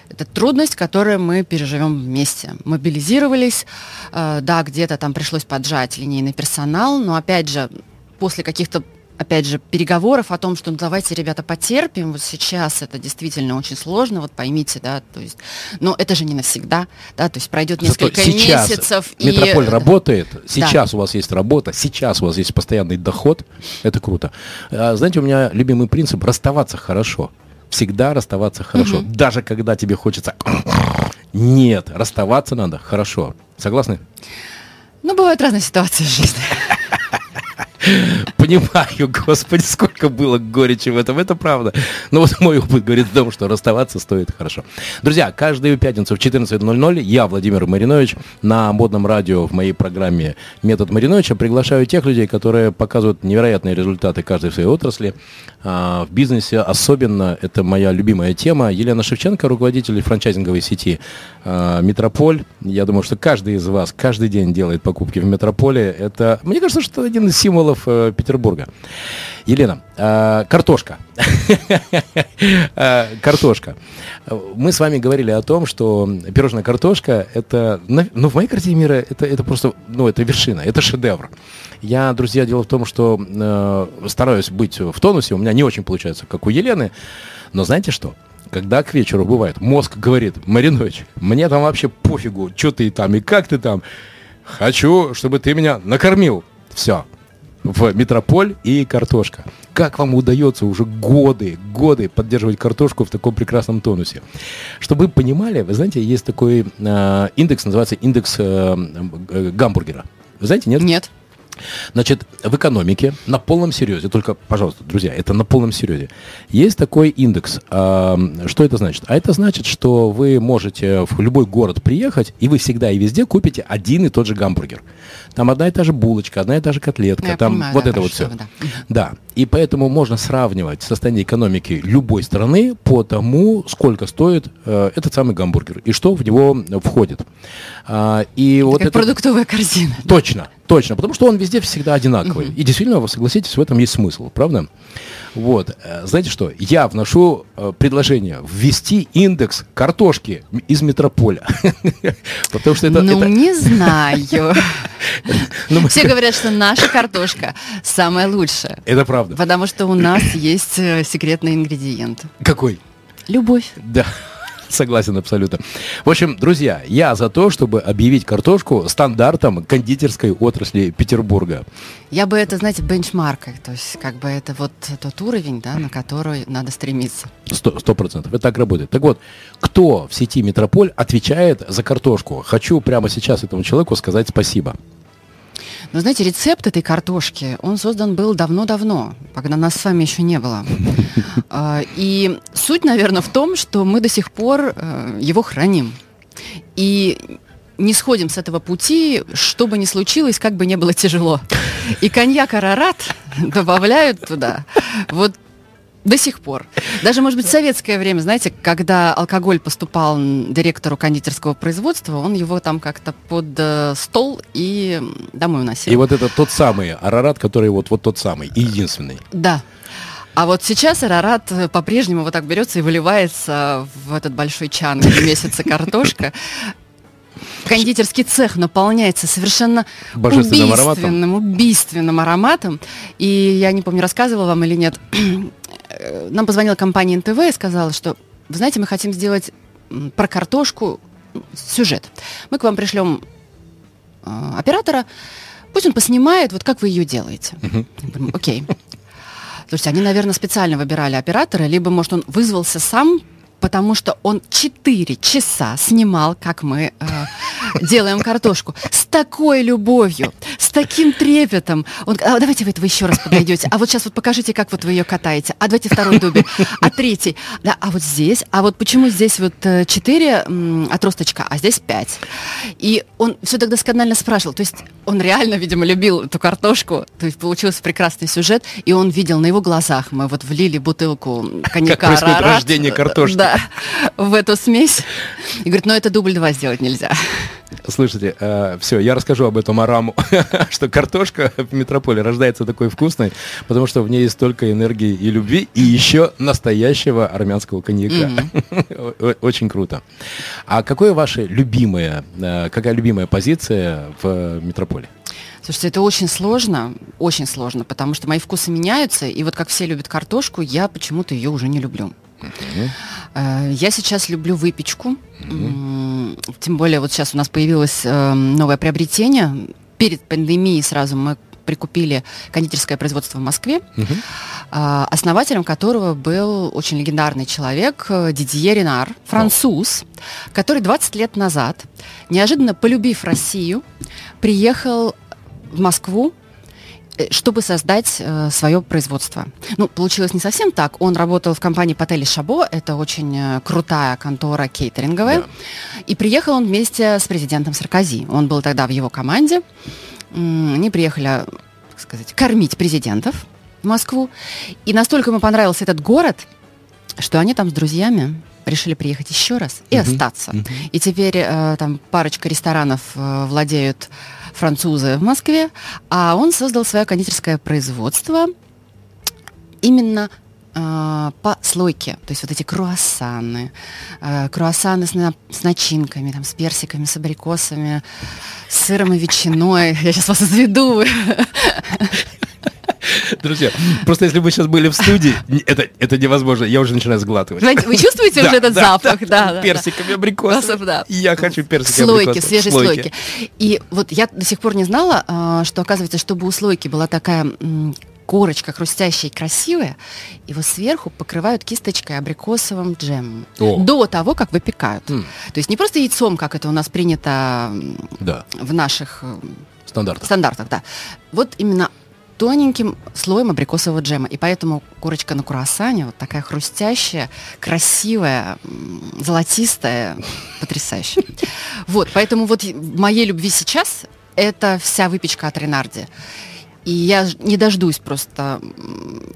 это трудность, которую мы переживем вместе. Мобилизировались, э, да, где-то там пришлось поджать линейный персонал, но опять же, после каких-то опять же, переговоров о том, что ну, давайте, ребята, потерпим, вот сейчас это действительно очень сложно, вот поймите, да, то есть, но это же не навсегда, да, то есть пройдет Зато несколько сейчас месяцев, Метрополь и... работает, сейчас у вас есть работа, сейчас у вас есть постоянный доход, это круто. А, знаете, у меня любимый принцип – расставаться хорошо. Всегда расставаться хорошо. Даже когда тебе хочется... Нет, расставаться надо хорошо. Согласны? Ну, бывают разные ситуации в жизни. Понимаю, господи, сколько было горечи в этом, это правда. Но вот мой опыт говорит о том, что расставаться стоит хорошо. Друзья, каждую пятницу в 14.00 я, Владимир Маринович, на модном радио в моей программе «Метод Мариновича» приглашаю тех людей, которые показывают невероятные результаты каждой в своей отрасли. А, в бизнесе особенно, это моя любимая тема, Елена Шевченко, руководитель франчайзинговой сети а, «Метрополь». Я думаю, что каждый из вас каждый день делает покупки в «Метрополе». Это, мне кажется, что один из символов э, Петербурга. Елена, а, картошка. А, Картошка. Мы с вами говорили о том, что пирожная картошка это, на- ну, в моей картине мира это, это просто, ну, это вершина, это шедевр. Я, друзья, дело в том, что э, стараюсь быть в тонусе, у меня не очень получается, как у Елены, но знаете что? Когда к вечеру бывает, мозг говорит, Маринович, мне там вообще пофигу, что ты там и как ты там, хочу, чтобы ты меня накормил. Все, в метрополь и картошка. Как вам удается уже годы, годы поддерживать картошку в таком прекрасном тонусе? Чтобы вы понимали, вы знаете, есть такой э, индекс, называется индекс э, э, гамбургера. Вы знаете, нет? Нет. Значит, в экономике на полном серьезе, только, пожалуйста, друзья, это на полном серьезе, есть такой индекс. А, Что это значит? А это значит, что вы можете в любой город приехать, и вы всегда и везде купите один и тот же гамбургер. Там одна и та же булочка, одна и та же котлетка, Я там понимаю, вот да, это вот все. да. Да, и поэтому можно сравнивать состояние экономики любой страны по тому, сколько стоит э, этот самый гамбургер и что в него входит. А, и вот как это... продуктовая корзина. Точно, точно, потому что он везде всегда одинаковый. И действительно, вы согласитесь, в этом есть смысл, правда? Вот, э, знаете что, я вношу э, предложение ввести индекс картошки из метрополя. Потому что это... ну, не знаю. ну, Все говорят, что наша картошка самая лучшая. Это правда. Потому что у нас есть э, секретный ингредиент. Какой? Любовь. Да, согласен абсолютно. В общем, друзья, я за то, чтобы объявить картошку стандартом кондитерской отрасли Петербурга. Я бы это, знаете, бенчмаркой. То есть, как бы это вот тот уровень, да, на который надо стремиться. Сто процентов. Это так работает. Так вот, кто в сети Метрополь отвечает за картошку? Хочу прямо сейчас этому человеку сказать спасибо. Но знаете, рецепт этой картошки, он создан был давно-давно, когда нас с вами еще не было. А, И суть, наверное, в том, что мы до сих пор э, его храним. И не сходим с этого пути, что бы ни случилось, как бы не было тяжело. И коньяк Арарат добавляют туда. Вот до сих пор. Даже, может быть, в советское время, знаете, когда алкоголь поступал директору кондитерского производства, он его там как-то под э, стол и домой уносил. И вот это тот самый Арарат, который вот, вот тот самый, и единственный. Да. А вот сейчас Арарат э, по-прежнему вот так берется и выливается в этот большой чан, где месяца картошка. Кондитерский цех наполняется совершенно убийственным, убийственным ароматом. И я не помню, рассказывала вам или нет. Нам позвонила компания НТВ и сказала, что, вы знаете, мы хотим сделать про картошку сюжет. Мы к вам пришлем э, оператора, пусть он поснимает, вот как вы ее делаете. Окей. Слушайте, они, наверное, специально выбирали оператора, либо, может, он вызвался сам, потому что он 4 часа снимал, как мы э, делаем картошку. С такой любовью, с таким трепетом. Он а давайте вы этого еще раз подойдете. А вот сейчас вот покажите, как вот вы ее катаете. А давайте второй дубель. А третий. Да, а вот здесь. А вот почему здесь вот 4 отросточка, а здесь 5. И он все тогда досконально спрашивал. То есть он реально, видимо, любил эту картошку. То есть получился прекрасный сюжет. И он видел на его глазах. Мы вот влили бутылку коньяка Как происходит рождение картошки. Да, в эту смесь. И говорит, ну это дубль два сделать нельзя. Слушайте, все, я расскажу об этом Араму, что картошка в метрополе рождается такой вкусной, потому что в ней есть столько энергии и любви, и еще настоящего армянского коньяка. Очень круто. А какое ваше любимое, э, какая любимая позиция в метрополе? Слушайте, это очень сложно, очень сложно, потому что мои вкусы меняются, и вот как все любят картошку, я почему-то ее уже не люблю. Э, Я сейчас люблю выпечку, М, тем более вот сейчас у нас появилось э, новое приобретение. Перед пандемией сразу мы прикупили кондитерское производство в Москве, а, основателем которого был очень легендарный человек Дидье Ренар, француз, который 20 лет назад, неожиданно полюбив Россию, приехал в Москву чтобы создать э, свое производство. Ну, получилось не совсем так. Он работал в компании Паттели Шабо, это очень э, крутая контора кейтеринговая. Да. И приехал он вместе с президентом Саркози. Он был тогда в его команде. Они приехали, так сказать, кормить президентов в Москву. И настолько ему понравился этот город, что они там с друзьями решили приехать еще раз и остаться. И теперь э, там парочка ресторанов э, владеют французы в Москве, а он создал свое кондитерское производство именно э, по слойке, то есть вот эти круассаны, э, круассаны с, на- с начинками, там, с персиками, с абрикосами, с сыром и ветчиной. Я сейчас вас изведу. Друзья, просто если бы сейчас были в студии, это, это невозможно, я уже начинаю сглатывать. Знаете, Вы чувствуете уже этот запах? да, персиками. Абрикосов, да. Я хочу персики, Слойки, свежие слойки. И вот я до сих пор не знала, а, что оказывается, чтобы у слойки была такая корочка хрустящая и красивая, его сверху покрывают кисточкой абрикосовым джемом. О. До того, как выпекают. М. То есть не просто яйцом, как это у нас принято Да, в наших э, стандарт. стандартах, да. Вот именно тоненьким слоем абрикосового джема. И поэтому курочка на круассане вот такая хрустящая, красивая, золотистая, потрясающая. Вот, поэтому вот моей любви сейчас это вся выпечка от Ренарди. И я не дождусь просто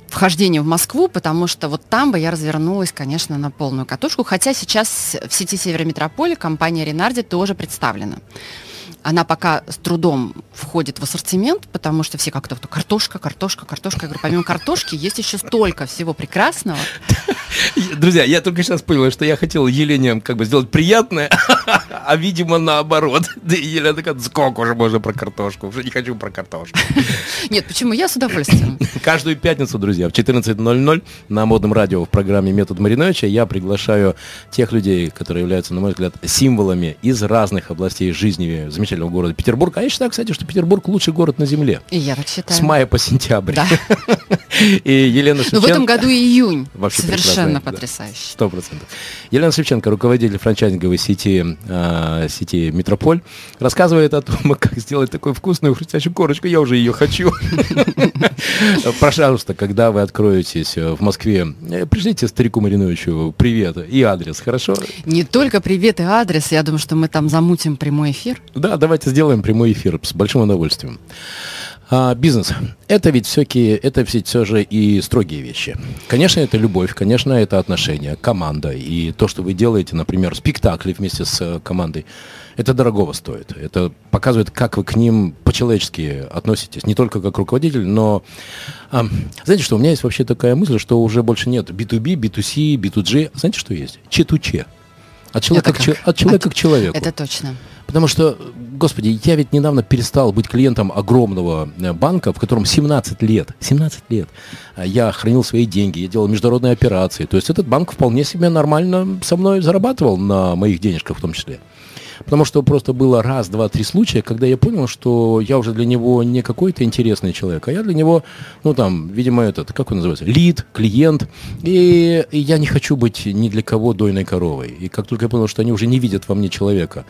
вхождения в Москву, потому что вот там бы я развернулась, конечно, на полную катушку. Хотя сейчас в сети Северометрополя компания Ренарди тоже представлена. Она пока с трудом входит в ассортимент, потому что все как-то картошка, картошка, картошка. Я говорю, помимо картошки есть еще столько всего прекрасного. Друзья, я только сейчас понял, что я хотел Елене как бы сделать приятное, а видимо наоборот. Елена такая, сколько уже можно про картошку, уже не хочу про картошку. Нет, почему? Я с удовольствием. Каждую пятницу, друзья, в 14.00 на модном радио в программе «Метод Мариновича» я приглашаю тех людей, которые являются, на мой взгляд, символами из разных областей жизни замечательного города Петербург. А я считаю, кстати, что Петербург лучший город на Земле. И я так считаю. С мая по сентябрь. Да. И Елена Но Шевченко... в этом году июнь. Вообще Совершенно да. потрясающе. Сто процентов. Елена Шевченко, руководитель франчайзинговой сети, э, сети Метрополь, рассказывает о том, как сделать такую вкусную хрустящую корочку. Я уже ее хочу. Пожалуйста, когда вы откроетесь в Москве, э, пришлите старику Мариновичу привет и адрес, хорошо? Не только привет и адрес, я думаю, что мы там замутим прямой эфир. Да, давайте сделаем прямой эфир с большим удовольствием. А, бизнес. Это ведь все-таки, это ведь все же и строгие вещи. Конечно, это любовь, конечно, это отношения, команда. И то, что вы делаете, например, спектакли вместе с э, командой, это дорогого стоит. Это показывает, как вы к ним по-человечески относитесь. Не только как руководитель, но... А, знаете что, у меня есть вообще такая мысль, что уже больше нет B2B, B2C, B2G. Знаете, что есть? Ч2Ч. От человека, к, от человека от, к человеку. Это точно. Потому что, господи, я ведь недавно перестал быть клиентом огромного э, банка, в котором 17 лет, 17 лет я хранил свои деньги, я делал международные операции. То есть этот банк вполне себе нормально со мной зарабатывал на моих денежках в том числе. Потому что просто было раз, два, три случая, когда я понял, что я уже для него не какой-то интересный человек, а я для него, ну там, видимо, этот, как он называется, лид, клиент. И, и я не хочу быть ни для кого дойной коровой. И как только я понял, что они уже не видят во мне человека,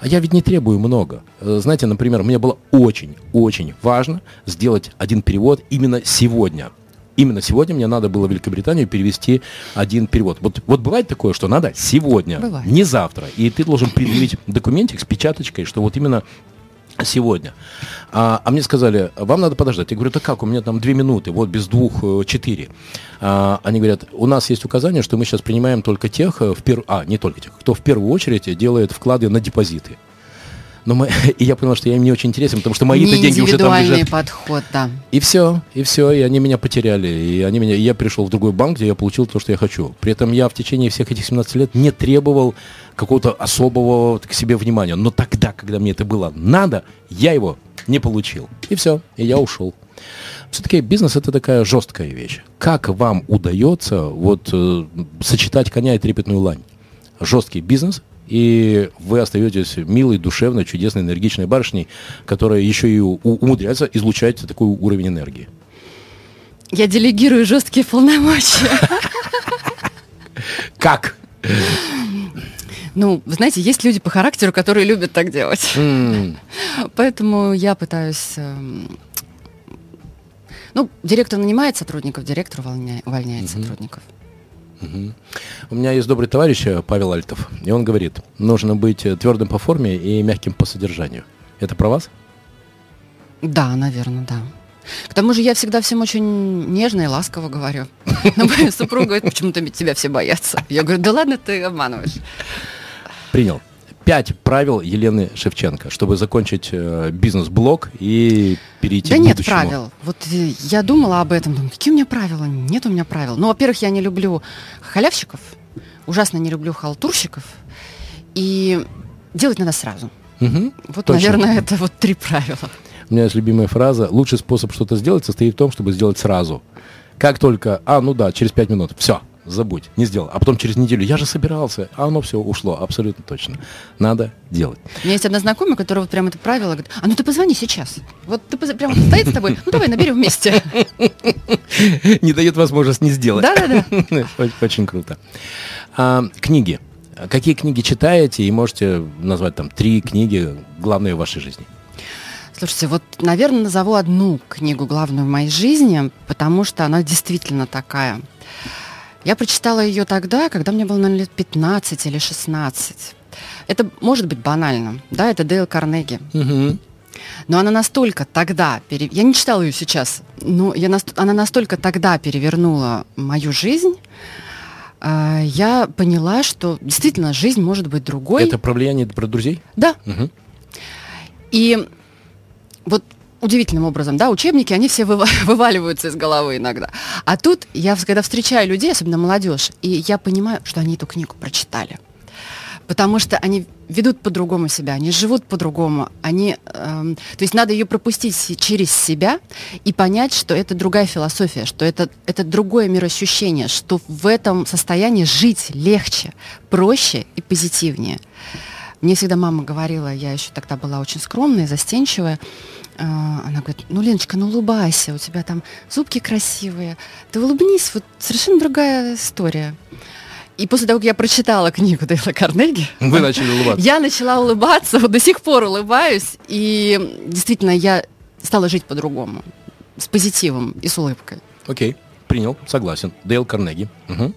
а я ведь не требую много. Э, знаете, например, мне было очень-очень важно сделать один перевод именно сегодня именно сегодня мне надо было в Великобританию перевести один перевод. Вот, вот бывает такое, что надо сегодня, бывает. не завтра. И ты должен предъявить документик с печаточкой, что вот именно сегодня. А, а мне сказали, вам надо подождать. Я говорю, да как, у меня там две минуты, вот без двух э, четыре. А, они говорят, у нас есть указание, что мы сейчас принимаем только тех, э, в пер... а, не только тех, кто в первую очередь делает вклады на депозиты. Но мы, и я понял, что я им не очень интересен, потому что мои-то деньги уже там лежат. подход, да. И все, и все, и они меня потеряли. И, они меня, и я пришел в другой банк, где я получил то, что я хочу. При этом я в течение всех этих 17 лет не требовал какого-то особого к себе внимания. Но тогда, когда мне это было надо, я его не получил. И все, и я ушел. Все-таки бизнес это такая жесткая вещь. Как вам удается вот э, сочетать коня и трепетную лань? Жесткий бизнес и вы остаетесь милой, душевной, чудесной, энергичной барышней, которая еще и умудряется излучать такой уровень энергии. Я делегирую жесткие полномочия. Как? Ну, вы знаете, есть люди по характеру, которые любят так делать. Mm. Поэтому я пытаюсь... Эм, ну, директор нанимает сотрудников, директор увольняет, увольняет mm-hmm. сотрудников. Угу. У меня есть добрый товарищ э, Павел Альтов, и он говорит, нужно быть э, твердым по форме и мягким по содержанию. Это про вас? Да, наверное, да. К тому же я всегда всем очень нежно и ласково говорю. Но моя супруга говорит, почему-то тебя все боятся. Я говорю, да ладно, ты обманываешь. Принял пять правил Елены Шевченко, чтобы закончить э, бизнес-блог и перейти да к нет будущему. правил. Вот э, я думала об этом, думаю, какие у меня правила? Нет у меня правил. Ну, во-первых, я не люблю халявщиков, ужасно не люблю халтурщиков, и делать надо сразу. Угу, вот, точно. наверное, это вот три правила. У меня есть любимая фраза. Лучший способ что-то сделать состоит в том, чтобы сделать сразу. Как только, а, ну да, через пять минут, все, забудь, не сделал. А потом через неделю, я же собирался, а оно все ушло, абсолютно точно. Надо делать. У меня есть одна знакомая, которая вот прям это правило говорит, а ну ты позвони сейчас. Вот ты прям стоит с тобой, ну давай наберем вместе. Не дает возможность не сделать. Да-да-да. Очень круто. А, книги. Какие книги читаете и можете назвать там три книги главные в вашей жизни? Слушайте, вот, наверное, назову одну книгу главную в моей жизни, потому что она действительно такая я прочитала ее тогда, когда мне было, наверное, лет 15 или 16. Это может быть банально, да, это Дейл Карнеги. Угу. Но она настолько тогда, пере... я не читала ее сейчас, но я наст... она настолько тогда перевернула мою жизнь, э, я поняла, что действительно жизнь может быть другой. Это про влияние про друзей? Да. Угу. И вот удивительным образом, да, учебники, они все вываливаются из головы иногда. А тут я, когда встречаю людей, особенно молодежь, и я понимаю, что они эту книгу прочитали. Потому что они ведут по-другому себя, они живут по-другому, они, эм, то есть надо ее пропустить через себя и понять, что это другая философия, что это, это другое мироощущение, что в этом состоянии жить легче, проще и позитивнее. Мне всегда мама говорила, я еще тогда была очень скромная, застенчивая, она говорит, ну, Леночка, ну улыбайся, у тебя там зубки красивые, ты улыбнись, вот совершенно другая история. И после того, как я прочитала книгу Дейла Карнеги, вы начали улыбаться. Я начала улыбаться, вот до сих пор улыбаюсь, и действительно я стала жить по-другому, с позитивом и с улыбкой. Окей, принял, согласен. Дейл Карнеги. Угу.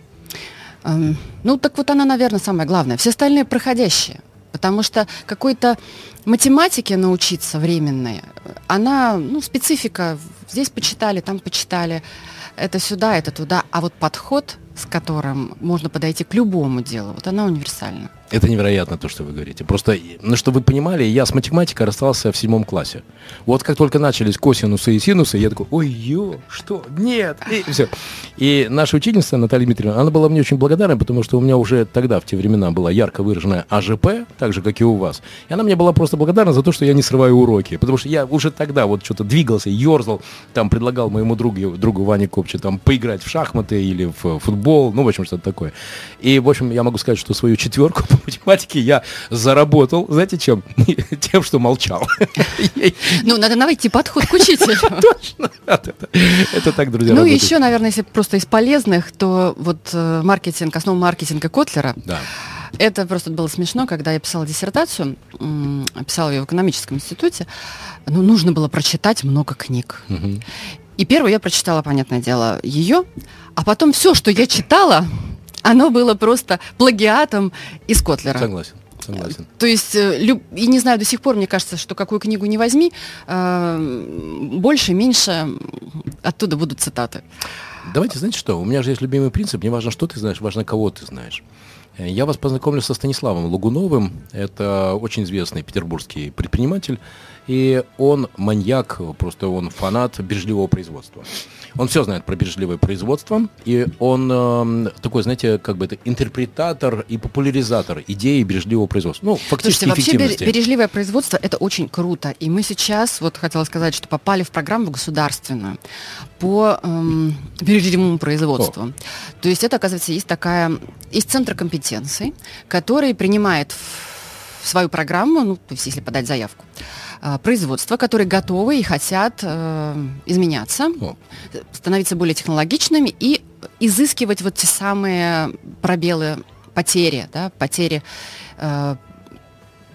Эм, ну, так вот она, наверное, самое главное. Все остальные проходящие. Потому что какой-то математике научиться временной, она, ну, специфика, здесь почитали, там почитали, это сюда, это туда, а вот подход, с которым можно подойти к любому делу, вот она универсальна. Это невероятно, то, что вы говорите. Просто, ну, чтобы вы понимали, я с математикой расстался в седьмом классе. Вот как только начались косинусы и синусы, я такой, ой, ё, что? Нет! И все. И наша учительница Наталья Дмитриевна, она была мне очень благодарна, потому что у меня уже тогда, в те времена, была ярко выраженная АЖП, так же, как и у вас. И она мне была просто благодарна за то, что я не срываю уроки. Потому что я уже тогда вот что-то двигался, ерзал, там предлагал моему другу, другу Ване Копче там поиграть в шахматы или в футбол, ну, в общем, что-то такое. И, в общем, я могу сказать, что свою четверку математике я заработал, знаете, чем? Тем, что молчал. Ну, надо найти подход к учителю. Точно. Это так, друзья. Ну, еще, наверное, если просто из полезных, то вот э, маркетинг, основа маркетинга Котлера. Это просто было смешно, когда я писала диссертацию, писала ее в экономическом институте, ну, нужно было прочитать много книг. И первую я прочитала, понятное дело, ее, а потом все, что я читала, оно было просто плагиатом из Котлера. Согласен. Согласен. То есть, э, и не знаю, до сих пор, мне кажется, что какую книгу не возьми, э, больше, меньше оттуда будут цитаты. Давайте, знаете что, у меня же есть любимый принцип, не важно, что ты знаешь, важно, кого ты знаешь. Я вас познакомлю со Станиславом Лугуновым. Это очень известный петербургский предприниматель. И он маньяк, просто он фанат бережливого производства. Он все знает про бережливое производство, и он э, такой, знаете, как бы это интерпретатор и популяризатор идеи бережливого производства. Ну, фактически Слушайте, вообще бережливое производство это очень круто. И мы сейчас, вот хотела сказать, что попали в программу государственную по эм, бережливому производству. О. То есть это, оказывается, есть такая, есть центр компетенций, который принимает в свою программу, ну, то есть если подать заявку, а, производства, которые готовы и хотят э, изменяться, О. становиться более технологичными и изыскивать вот те самые пробелы, потери, да, потери э,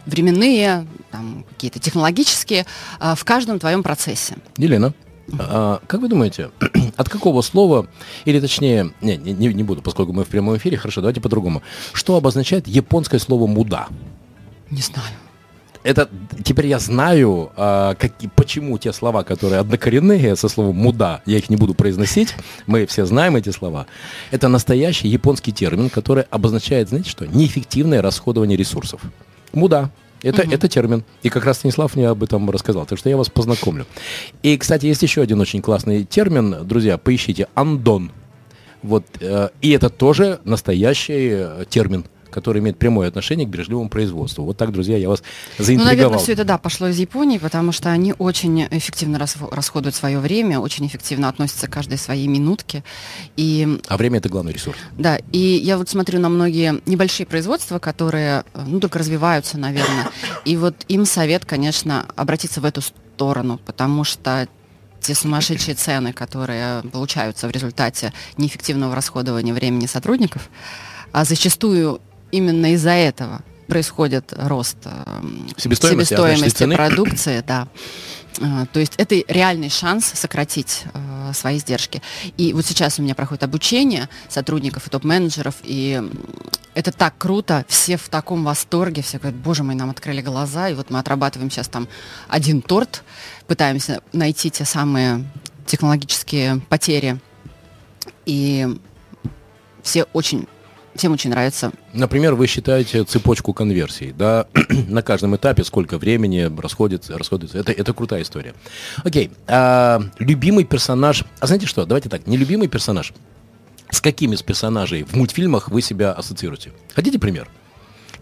временные, там, какие-то технологические э, в каждом твоем процессе. Елена, а, как вы думаете, от какого слова, или точнее, не, не, не буду, поскольку мы в прямом эфире, хорошо, давайте по-другому. Что обозначает японское слово «муда»? Не знаю это теперь я знаю, а, как, почему те слова, которые однокоренные со словом муда, я их не буду произносить, мы все знаем эти слова. Это настоящий японский термин, который обозначает, знаете что, неэффективное расходование ресурсов. Муда. Это, угу. это термин. И как раз Станислав мне об этом рассказал. Так что я вас познакомлю. И, кстати, есть еще один очень классный термин. Друзья, поищите. Андон. Вот, э, и это тоже настоящий э, термин который имеет прямое отношение к бережливому производству. Вот так, друзья, я вас заинтриговал. Ну, наверное, все это, да, пошло из Японии, потому что они очень эффективно расходуют свое время, очень эффективно относятся к каждой своей минутке. И... А время – это главный ресурс. Да, и я вот смотрю на многие небольшие производства, которые, ну, только развиваются, наверное. И вот им совет, конечно, обратиться в эту сторону, потому что те сумасшедшие цены, которые получаются в результате неэффективного расходования времени сотрудников, а зачастую именно из-за этого происходит рост э, себестоимости, себестоимости а продукции, да. Э, то есть это реальный шанс сократить э, свои издержки. И вот сейчас у меня проходит обучение сотрудников и топ-менеджеров, и это так круто, все в таком восторге, все говорят, боже мой, нам открыли глаза, и вот мы отрабатываем сейчас там один торт, пытаемся найти те самые технологические потери, и все очень всем очень нравится. Например, вы считаете цепочку конверсий, да, на каждом этапе сколько времени расходится, расходится. Это, это крутая история. Окей, а, любимый персонаж, а знаете что, давайте так, нелюбимый персонаж. С какими из персонажей в мультфильмах вы себя ассоциируете? Хотите пример?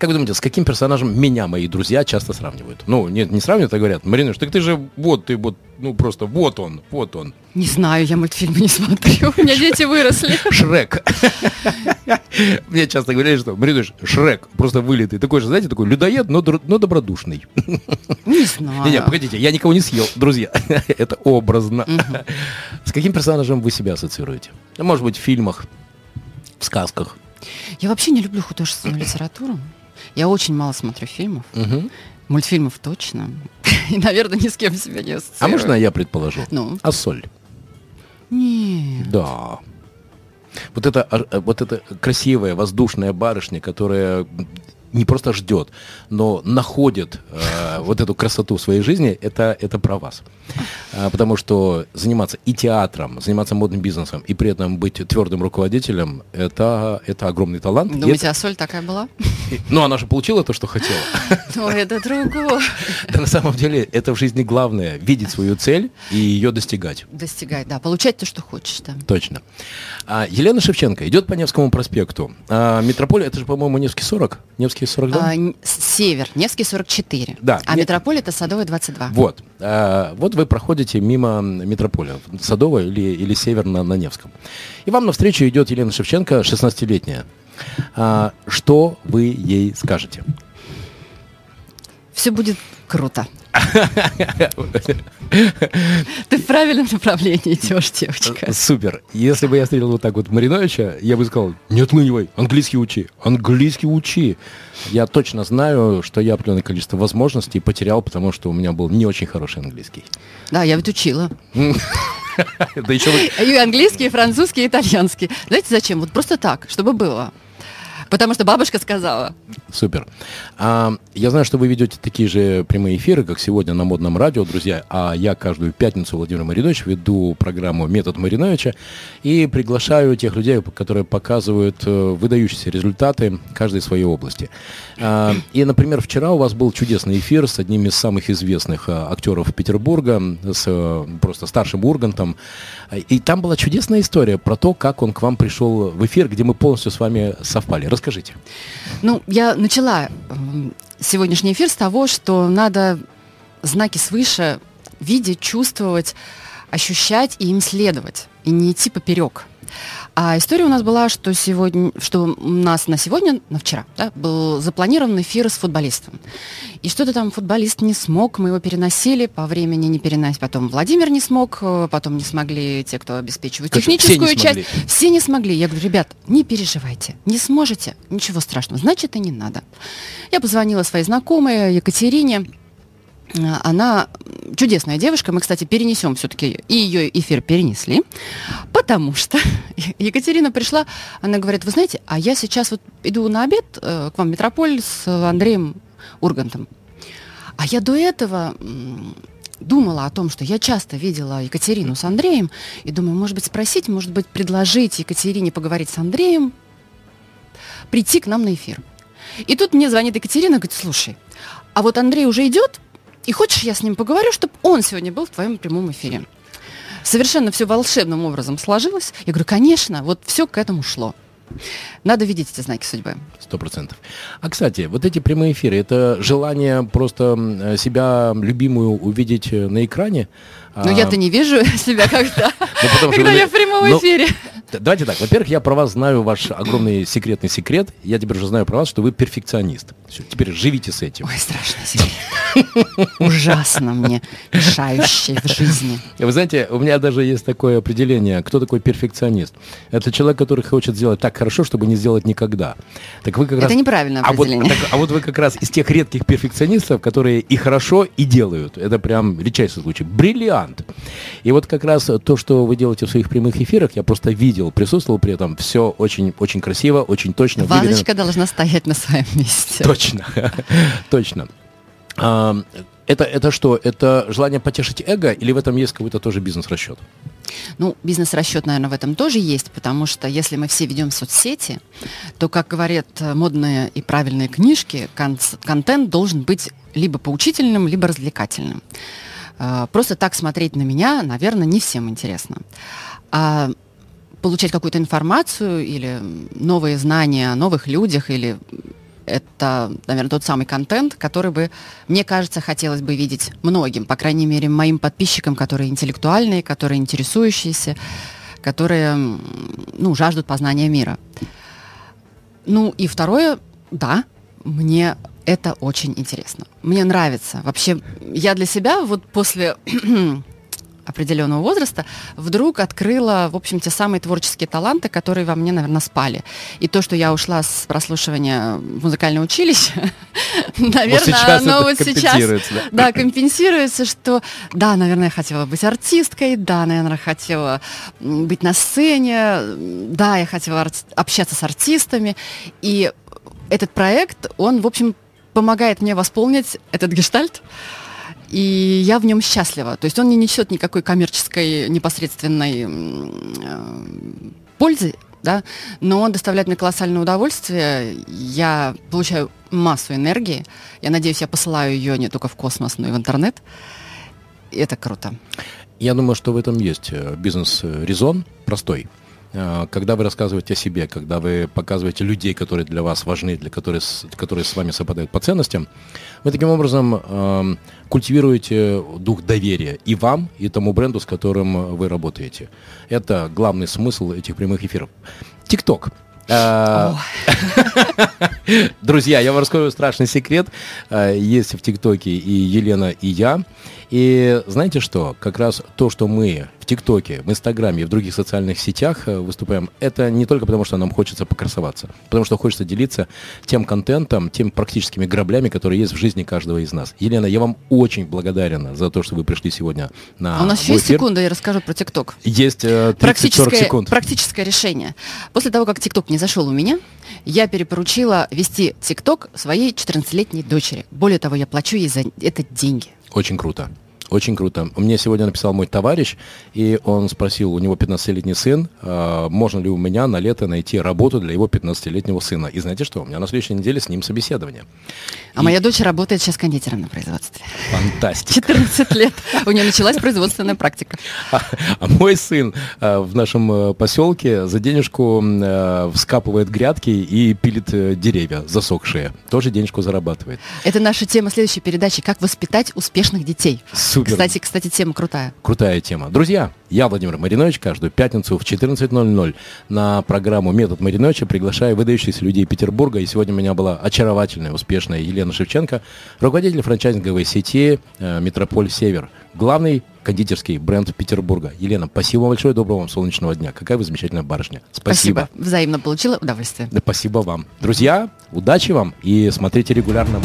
Как вы думаете, с каким персонажем меня мои друзья часто сравнивают? Ну, нет, не сравнивают, а говорят, Маринуш, так ты же вот, ты вот, ну просто вот он, вот он. Не знаю, я мультфильмы не смотрю, у меня дети выросли. Шрек. Мне часто говорили, что, Маринуш, Шрек, просто вылитый. Такой же, знаете, такой людоед, но, но добродушный. Не знаю. Не, погодите, я никого не съел, друзья. Это образно. С каким персонажем вы себя ассоциируете? Может быть, в фильмах, в сказках? Я вообще не люблю художественную литературу. Я очень мало смотрю фильмов. Угу. Мультфильмов точно. И, наверное, ни с кем себя не ассоциирую. А можно я предположу? Ну? А соль? Нет. Да. Вот это, а, вот эта красивая воздушная барышня, которая не просто ждет, но находит э, вот эту красоту в своей жизни, это, это про вас. А, потому что заниматься и театром, заниматься модным бизнесом, и при этом быть твердым руководителем, это, это огромный талант. Думаете, это- а соль такая была? ну, она же получила то, что хотела. Ну, это другое. Да на самом деле это в жизни главное, видеть свою цель и ее достигать. Достигать, да, получать то, что хочешь, да. Точно. А, Елена Шевченко идет по Невскому проспекту. А, Метрополия, это же, по-моему, Невский 40? Невский 42? А, север, Невский 44. Да, А не- метрополь это Садовая 22. Вот. А, вот вы проходите мимо Метрополя, Садовая или, или Север на, на Невском. И вам навстречу идет Елена Шевченко, 16-летняя. А, что вы ей скажете? Все будет круто. Ты в правильном направлении идешь, девочка. Супер. Если бы я встретил вот так вот Мариновича, я бы сказал, не отлынивай, английский учи, английский учи. Я точно знаю, что я определенное количество возможностей потерял, потому что у меня был не очень хороший английский. Да, я ведь учила. Да еще вы- И английский, и французский, и итальянский. Знаете зачем? Вот просто так, чтобы было. Потому что бабушка сказала. Супер. А, я знаю, что вы ведете такие же прямые эфиры, как сегодня на модном радио, друзья. А я каждую пятницу, Владимир Маринович, веду программу «Метод Мариновича» и приглашаю тех людей, которые показывают э, выдающиеся результаты каждой своей области. А, и, например, вчера у вас был чудесный эфир с одним из самых известных а, актеров Петербурга, с э, просто старшим Ургантом. И там была чудесная история про то, как он к вам пришел в эфир, где мы полностью с вами совпали. Расскажите. Ну, я начала м, сегодняшний эфир с того, что надо знаки свыше видеть, чувствовать, ощущать и им следовать, и не идти поперек. А история у нас была, что сегодня, что у нас на сегодня, на вчера, да, был запланирован эфир с футболистом. И что-то там футболист не смог, мы его переносили, по времени не переносить. Потом Владимир не смог, потом не смогли те, кто обеспечивает все техническую смогли. часть. Все не смогли. Я говорю, ребят, не переживайте, не сможете, ничего страшного, значит и не надо. Я позвонила своей знакомой Екатерине. Э, Она чудесная девушка. Мы, кстати, перенесем все-таки и ее эфир перенесли, потому что Екатерина пришла, она говорит, вы знаете, а я сейчас вот иду на обед э, к вам в Метрополь с Андреем Ургантом. А я до этого думала о том, что я часто видела Екатерину с Андреем, и думаю, может быть, спросить, может быть, предложить Екатерине поговорить с Андреем, прийти к нам на эфир. И тут мне звонит Екатерина, говорит, слушай, а вот Андрей уже идет, и хочешь, я с ним поговорю, чтобы он сегодня был в твоем прямом эфире. Совершенно все волшебным образом сложилось. Я говорю, конечно, вот все к этому шло. Надо видеть эти знаки судьбы. Сто процентов. А, кстати, вот эти прямые эфиры, это желание просто себя любимую увидеть э, на экране? Но я-то не вижу себя когда, Ну, когда вы- я в прямом ну, эфире. Давайте так. Во-первых, я про вас знаю ваш огромный секретный секрет. Я теперь уже знаю про вас, что вы перфекционист. Всё, теперь живите с этим. Ой, страшный секрет. Ужасно мне, мешающий в жизни. Вы знаете, у меня даже есть такое определение, кто такой перфекционист. Это человек, который хочет сделать так хорошо, чтобы не сделать никогда. Так вы как Это раз... неправильное а вот, определение. так- а вот вы как раз из тех редких перфекционистов, которые и хорошо, и делают. Это прям редчайший случай. Бриллиант. И вот как раз то, что вы делаете в своих прямых эфирах, я просто видел, присутствовал при этом. Все очень, очень красиво, очень точно. выверено. Вазочка должна стоять на своем месте. Точно, точно. А, Это, это что? Это желание потешить эго или в этом есть какой-то тоже бизнес-расчет? Ну, бизнес-расчет, наверное, в этом тоже есть, потому что если мы все ведем соцсети, то, как говорят модные и правильные книжки, контент должен быть либо поучительным, либо развлекательным. Э, Просто так смотреть на меня, наверное, не всем интересно. А получать какую-то информацию или новые знания о новых людях или это, наверное, тот самый контент, который бы, мне кажется, хотелось бы видеть многим, по крайней мере, моим подписчикам, которые интеллектуальные, которые интересующиеся, которые, ну, жаждут познания мира. Ну и второе, да, мне это очень интересно. Мне нравится. Вообще, я для себя вот после определенного возраста вдруг открыла, в общем, те самые творческие таланты, которые во мне, наверное, спали. И то, что я ушла с прослушивания в музыкальное училище, наверное, оно вот сейчас компенсируется, да? компенсируется, что да, наверное, я хотела быть артисткой, да, наверное, хотела быть на сцене, да, я хотела общаться с артистами. И этот проект, он, в общем, помогает мне восполнить этот гештальт, и я в нем счастлива. То есть он не несет никакой коммерческой непосредственной э, пользы, да, но он доставляет мне колоссальное удовольствие. Я получаю массу энергии. Я надеюсь, я посылаю ее не только в космос, но и в интернет. И это круто. Я думаю, что в этом есть э, бизнес-резон простой. Э, когда вы рассказываете о себе, когда вы показываете людей, которые для вас важны, для которых, которые с вами совпадают по ценностям, вы таким образом э, культивируете дух доверия и вам, и тому бренду, с которым вы работаете. Это главный смысл этих прямых эфиров. ТикТок. Э, друзья, я вам расскажу страшный секрет. Э, есть в ТикТоке и Елена, и я. И знаете что? Как раз то, что мы в ТикТоке, в Инстаграме в других социальных сетях э, выступаем, это не только потому, что нам хочется покрасоваться, потому что хочется делиться тем контентом, тем практическими граблями, которые есть в жизни каждого из нас. Елена, я вам очень благодарен за то, что вы пришли сегодня на а У нас еще есть секунда, я расскажу про ТикТок. Есть 30-40 секунд. Практическое решение. После того, как ТикТок не зашел у меня, я перепоручила вести ТикТок своей 14-летней дочери. Более того, я плачу ей за это деньги. Очень круто. Очень круто. Мне сегодня написал мой товарищ, и он спросил, у него 15-летний сын, э, можно ли у меня на лето найти работу для его 15-летнего сына. И знаете что, у меня на следующей неделе с ним собеседование. А и... моя дочь работает сейчас кондитером на производстве. Фантастика. 14 лет. У нее началась производственная практика. А, а мой сын э, в нашем э, поселке за денежку э, вскапывает грядки и пилит э, деревья засохшие. Тоже денежку зарабатывает. Это наша тема следующей передачи «Как воспитать успешных детей». Супер. Кстати, кстати, тема крутая. Крутая тема. Друзья, я, Владимир Маринович, каждую пятницу в 14.00 на программу «Метод Мариновича» приглашаю выдающихся людей Петербурга. И сегодня у меня была очаровательная, успешная Елена Шевченко, руководитель франчайзинговой сети э, «Метрополь Север», главный кондитерский бренд Петербурга. Елена, спасибо большое, доброго вам солнечного дня. Какая вы замечательная барышня. Спасибо. спасибо. Взаимно получила удовольствие. Да, спасибо вам. Друзья, удачи вам и смотрите регулярно.